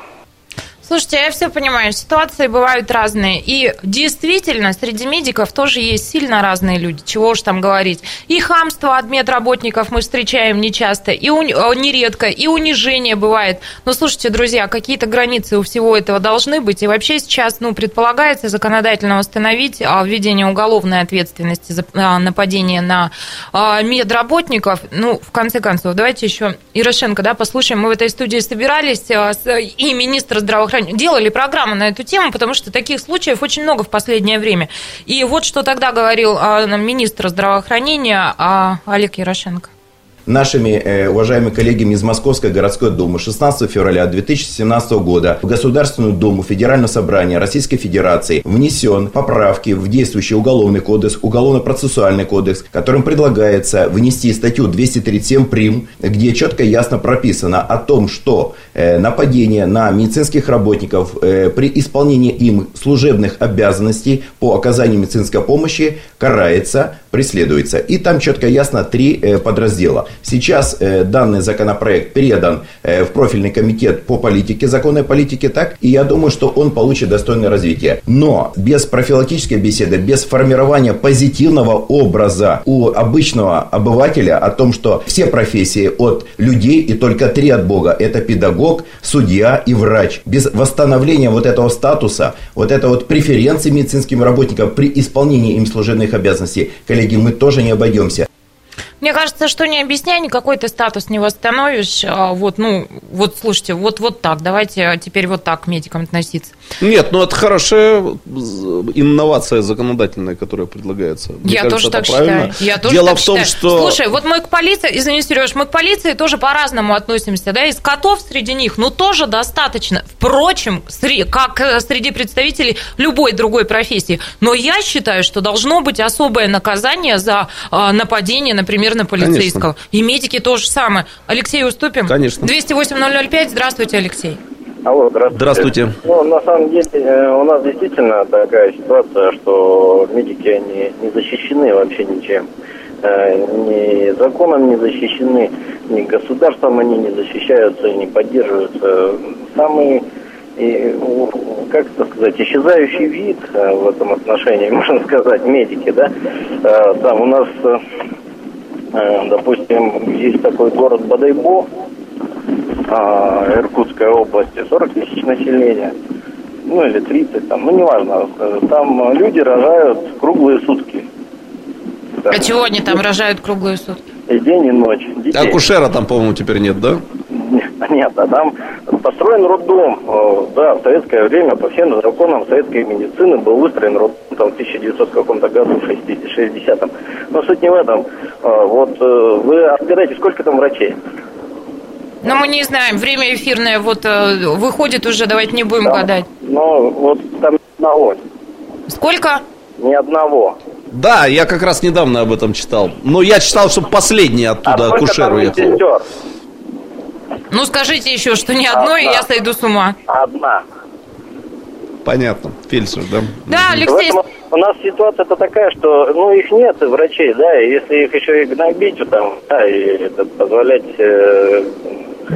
S1: Слушайте, я все понимаю, ситуации бывают разные. И действительно, среди медиков тоже есть сильно разные люди. Чего уж там говорить. И хамство от медработников мы встречаем нечасто, и у... нередко, и унижение бывает. Но слушайте, друзья, какие-то границы у всего этого должны быть. И вообще сейчас, ну, предполагается законодательно установить а, введение уголовной ответственности за а, нападение на а, медработников. Ну, в конце концов, давайте еще Ирошенко, да, послушаем. Мы в этой студии собирались, и министр здравоохранения делали программу на эту тему, потому что таких случаев очень много в последнее время. И вот что тогда говорил а, министр здравоохранения а, Олег Ярошенко
S20: нашими э, уважаемыми коллегами из Московской городской думы 16 февраля 2017 года в Государственную Думу Федерального собрания Российской Федерации внесен поправки в действующий Уголовный кодекс, Уголовно-процессуальный кодекс, которым предлагается внести статью 237 прим, где четко и ясно прописано о том, что э, нападение на медицинских работников э, при исполнении им служебных обязанностей по оказанию медицинской помощи карается, преследуется. И там четко и ясно три э, подраздела. Сейчас э, данный законопроект передан э, в профильный комитет по политике, законной политике, так, и я думаю, что он получит достойное развитие. Но без профилактической беседы, без формирования позитивного образа у обычного обывателя о том, что все профессии от людей и только три от Бога, это педагог, судья и врач. Без восстановления вот этого статуса, вот это вот преференции медицинским работникам при исполнении им служебных обязанностей, коллеги, мы тоже не обойдемся.
S1: Мне кажется, что не объясняя, никакой ты статус не восстановишь. А вот, ну, вот, слушайте, вот, вот так, давайте теперь вот так к медикам относиться.
S4: Нет, ну это хорошая инновация законодательная, которая предлагается.
S1: Мне Я кажется, тоже так правильно. считаю. Я тоже
S4: Дело
S1: так
S4: в том,
S1: считаю.
S4: что...
S1: Слушай, вот мы к полиции, извини, Сереж, мы к полиции тоже по-разному относимся, да, из котов среди них, ну, тоже достаточно. Впрочем, как э, среди представителей любой другой профессии. Но я считаю, что должно быть особое наказание за а, нападение, например, наверное, полицейского. Конечно. И медики то же самое. Алексей, уступим?
S4: Конечно.
S1: 208-005. Здравствуйте, Алексей.
S21: Алло, здравствуйте.
S4: Здравствуйте.
S21: Ну, на самом деле, э, у нас действительно такая ситуация, что медики, они не защищены вообще ничем. Э, ни законом не защищены, ни государством они не защищаются, не поддерживаются. Самый, как это сказать, исчезающий вид э, в этом отношении, можно сказать, медики, да. Там у нас допустим, есть такой город Бадайбо, а, Иркутской области, 40 тысяч населения, ну или 30, там, ну неважно, там люди рожают круглые сутки.
S1: А чего они там рожают круглые сутки?
S21: И день, и ночь.
S4: Детей. Акушера там, по-моему, теперь нет, да?
S21: Нет, а там построен роддом. Э, Да, в советское время по всем законам советской медицины был выстроен роддом там, в 1900 каком-то году, в 60-м. Но суть не в этом. Э, Вот э, вы отгадайте, сколько там врачей?
S1: Но мы не знаем, время эфирное вот выходит уже, давайте не будем гадать.
S21: Ну, вот там ни одного.
S1: Сколько?
S21: Ни одного.
S4: Да, я как раз недавно об этом читал. Но я читал, что последний оттуда
S21: А
S4: акушер уехал.
S21: медсестер?
S1: Ну скажите еще, что ни одной, и я сойду с ума.
S21: Одна.
S4: Понятно. Фельдшер, да?
S1: Да, Алексей,
S21: Поэтому у нас ситуация-то такая, что, ну, их нет, врачей, да, и если их еще и гнобить, то там, да, и это позволять э,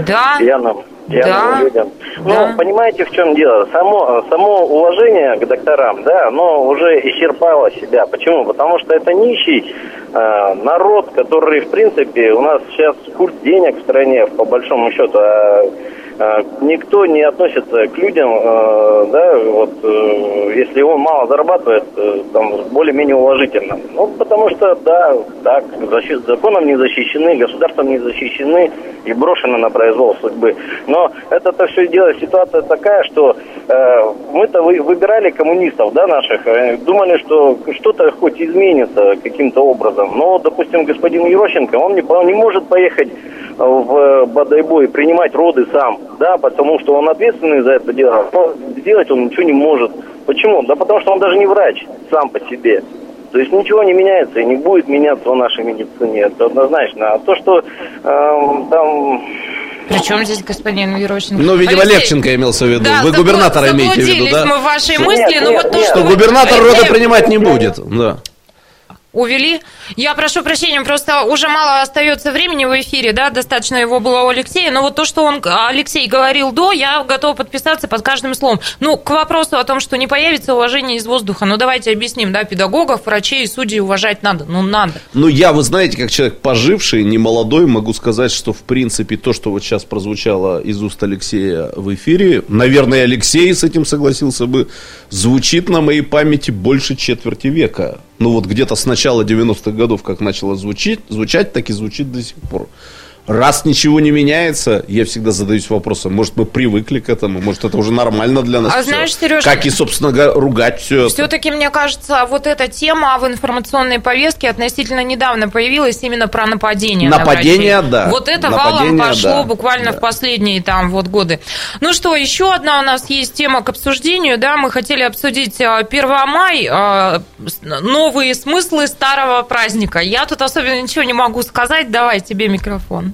S1: да,
S21: пьяным
S1: Да.
S21: людям. Ну,
S1: Да.
S21: понимаете, в чем дело? Само, само уважение к докторам, да, оно уже исчерпало себя. Почему? Потому что это нищий э, народ, который, в принципе, у нас сейчас курс денег в стране, по большому счету, э, никто не относится к людям, э, да, вот, э, если он мало зарабатывает, э, там, более-менее уважительно. Ну, потому что, да, так, защи- законом не защищены, государством не защищены и брошены на произвол судьбы. Но это-то все дело, ситуация такая, что э, мы-то вы- выбирали коммунистов, да, наших, э, думали, что что-то хоть изменится каким-то образом. Но, допустим, господин Ерощенко, он не, по- не может поехать э, в Бадайбой и принимать роды сам, да, потому что он ответственный за это дело, но сделать он ничего не может. Почему? Да потому что он даже не врач сам по себе. То есть ничего не меняется и не будет меняться в нашей медицине, это однозначно. А то, что эм, там
S1: при чем здесь господин Ерощенко?
S4: Ну, видимо,
S1: Алексей,
S4: Левченко имелся в виду.
S1: Да,
S4: Вы
S1: забл-
S4: губернатора имеете в виду, да?
S1: мы в вашей
S21: Нет,
S1: мысли, но
S21: нет,
S1: вот то,
S21: нет.
S1: что
S4: Что губернатор рода принимать не будет. Да.
S1: Увели. Я прошу прощения, просто уже мало остается времени в эфире, да, достаточно его было у Алексея, но вот то, что он, Алексей говорил до, я готова подписаться под каждым словом. Ну, к вопросу о том, что не появится уважение из воздуха, ну, давайте объясним, да, педагогов, врачей и судей уважать надо, ну, надо.
S4: Ну, я, вы знаете, как человек поживший, не молодой, могу сказать, что, в принципе, то, что вот сейчас прозвучало из уст Алексея в эфире, наверное, Алексей с этим согласился бы, звучит на моей памяти больше четверти века. Ну, вот где-то с начала 90-х годов, как начало звучить, звучать, так и звучит до сих пор. Раз ничего не меняется, я всегда задаюсь вопросом, может, мы привыкли к этому, может, это уже нормально для нас
S1: А
S4: всё?
S1: знаешь, Серёж,
S4: Как и, собственно ругать все.
S1: Все-таки, мне кажется, вот эта тема в информационной повестке относительно недавно появилась именно про нападение. на
S4: Нападение,
S1: врачей.
S4: да.
S1: Вот это валом
S4: Нападение,
S1: пошло
S4: да.
S1: буквально в последние там вот годы. Ну что, еще одна у нас есть тема к обсуждению, да, мы хотели обсудить а, 1 май, а, новые смыслы старого праздника. Я тут особенно ничего не могу сказать, давай тебе микрофон.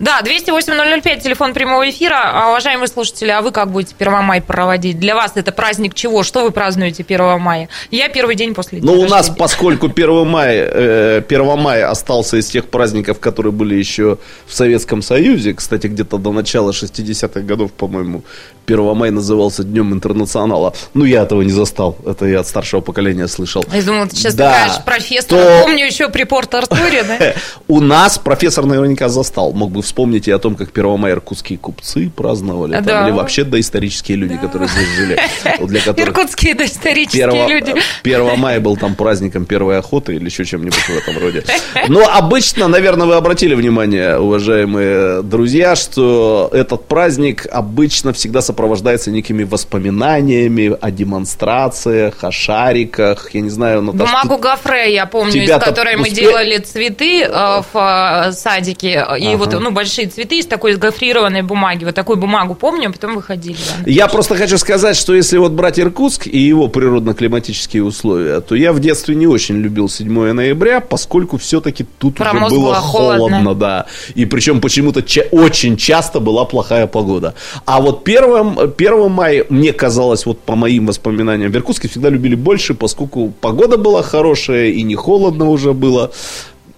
S1: Да, 208-005, телефон прямого эфира. А, Уважаемые слушатели, а вы как будете 1 мая проводить? Для вас это праздник чего? Что вы празднуете 1 мая? Я первый день после
S4: Ну, у нас, поскольку 1 мая, э, 1 мая остался из тех праздников, которые были еще в Советском Союзе, кстати, где-то до начала 60-х годов, по-моему, 1 мая назывался Днем Интернационала. Ну, я этого не застал, это я от старшего поколения слышал.
S1: Я думала, ты сейчас
S4: Да,
S1: скажешь профессор.
S4: то-
S1: Помню еще при Порт-Артуре, да?
S4: У нас профессор наверняка застал. Мог бы вспомнить и о том, как 1 мая иркутские купцы праздновали. там,
S1: Да.
S4: или вообще доисторические люди, которые здесь жили. Для которых
S1: Иркутские доисторические
S4: Первого-
S1: люди.
S4: 1 мая был там праздником первой охоты или еще чем-нибудь в этом роде. Но обычно, наверное, вы обратили внимание, уважаемые друзья, что этот праздник обычно всегда сопровождается некими воспоминаниями о демонстрациях, о шариках, я не знаю, Наташа,
S1: Бумагу Гофре, я помню, из которой мы
S4: успе-
S1: делали цветы э, в э, садике. И
S4: Ага.
S1: вот, ну, большие цветы из такой гофрированной бумаги. Вот такую бумагу помню, а потом выходили. да.
S4: Я просто хочу сказать, что если вот брать Иркутск и его природно-климатические условия, то я в детстве не очень любил 7 ноября, поскольку все-таки тут уже
S1: Промозгло,
S4: было
S1: холодно.
S4: холодно, да. И причем почему-то ча- очень часто была плохая погода. А вот 1, 1 мая, мне казалось, вот по моим воспоминаниям, в Иркутске всегда любили больше, поскольку погода была хорошая и не холодно уже было.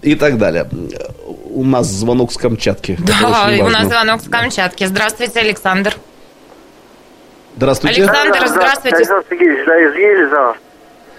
S4: И так далее. У нас звонок с Камчатки.
S1: Да, у нас звонок с Камчатки. Здравствуйте, Александр.
S4: Здравствуйте.
S1: Александр, здравствуйте.
S22: Александр Сергеевич, да, из Елизава.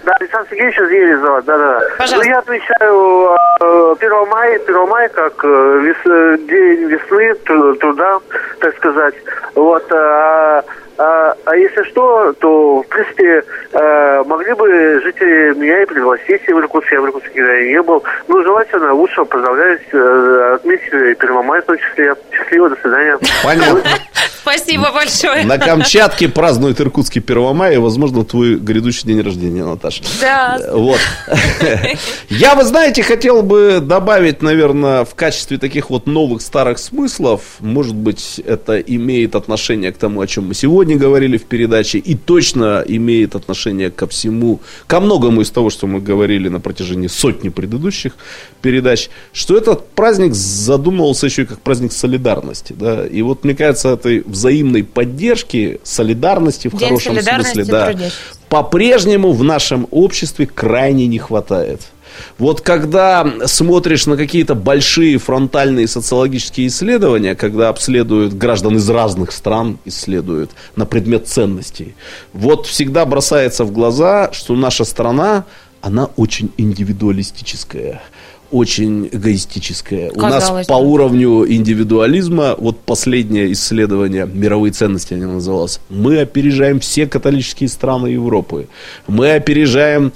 S22: Да, Александр Сергеевич из Елизава, да, да.
S1: Пожалуйста.
S22: Ну, я отвечаю э, 1 мая, 1 мая как э, вес- день весны, тру- труда, так сказать. Вот, а А, а если что, то, в принципе, э, могли бы жители меня и пригласить в Иркутск, я в Иркутске никогда не был. Ну, желательно лучше поздравляю, э, отметить и Первомай в том числе. Счастливо, до свидания.
S4: Понятно.
S1: Спасибо большое.
S4: На Камчатке празднуют Иркутский 1 мая, и, возможно, твой грядущий день рождения, Наташа.
S1: Да.
S4: Вот. Я, вы знаете, хотел бы добавить, наверное, в качестве таких вот новых старых смыслов, может быть, это имеет отношение к тому, о чем мы сегодня говорили в передаче, и точно имеет отношение ко всему, ко многому из того, что мы говорили на протяжении сотни предыдущих передач, что этот праздник задумывался еще и как праздник солидарности. Да? И вот, мне кажется, этой взаимной поддержки, солидарности в
S1: День
S4: хорошем
S1: солидарности
S4: смысле, да, по-прежнему в нашем обществе крайне не хватает. Вот когда смотришь на какие-то большие фронтальные социологические исследования, когда обследуют граждан из разных стран, исследуют на предмет ценностей, вот всегда бросается в глаза, что наша страна, она очень индивидуалистическая очень эгоистическая. У нас
S1: Казалось
S4: по уровню индивидуализма, вот последнее исследование «Мировые ценности» оно называлось, мы опережаем все католические страны Европы. Мы опережаем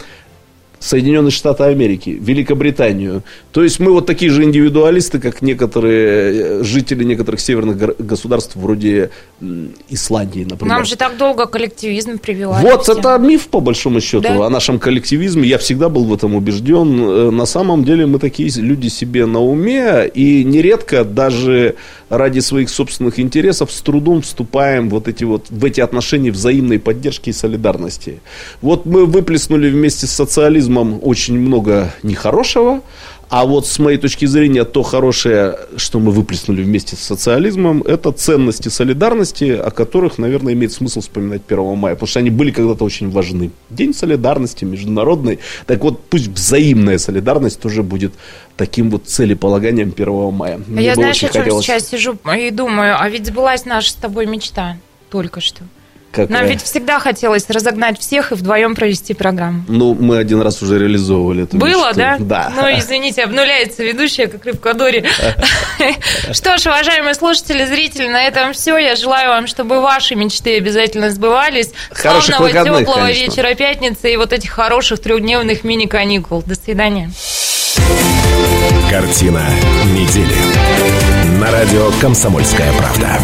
S4: Соединенные Штаты Америки, Великобританию. То есть мы вот такие же индивидуалисты, как некоторые э, жители некоторых северных государств, вроде Исландии, например.
S1: Нам же так долго коллективизм прививали.
S4: Вот это миф, по большому счету,
S1: Да.
S4: о нашем коллективизме. Я всегда был в этом убежден. Э, На самом деле мы такие люди себе на уме, и нередко даже ради своих собственных интересов с трудом вступаем вот эти вот, в эти отношения взаимной поддержки и солидарности. Вот мы выплеснули вместе с социализмом очень много нехорошего, а вот с моей точки зрения, то хорошее, что мы выплеснули вместе с социализмом, это ценности солидарности, о которых, наверное, имеет смысл вспоминать 1 мая, потому что они были когда-то очень важны. День солидарности международный. Так вот, пусть взаимная солидарность тоже будет таким вот целеполаганием 1 мая.
S1: А я, знаешь, о чем
S4: хотелось-
S1: сейчас сижу и думаю, а ведь сбылась наша с тобой мечта только что.
S4: Какая?
S1: Нам ведь всегда хотелось разогнать всех и вдвоем провести программу.
S4: Ну, мы один раз уже реализовывали эту
S1: Было,
S4: мечту.
S1: да?
S4: Да.
S1: Ну, извините, обнуляется ведущая, как рыбка Дори. Что ж, уважаемые слушатели, зрители, на этом все. Я желаю вам, чтобы ваши мечты обязательно сбывались.
S4: Хороших
S1: Славного,
S4: выходных,
S1: теплого
S4: конечно.
S1: вечера пятницы и вот этих хороших трехдневных мини-каникул. До свидания.
S7: Картина недели. На радио «Комсомольская правда».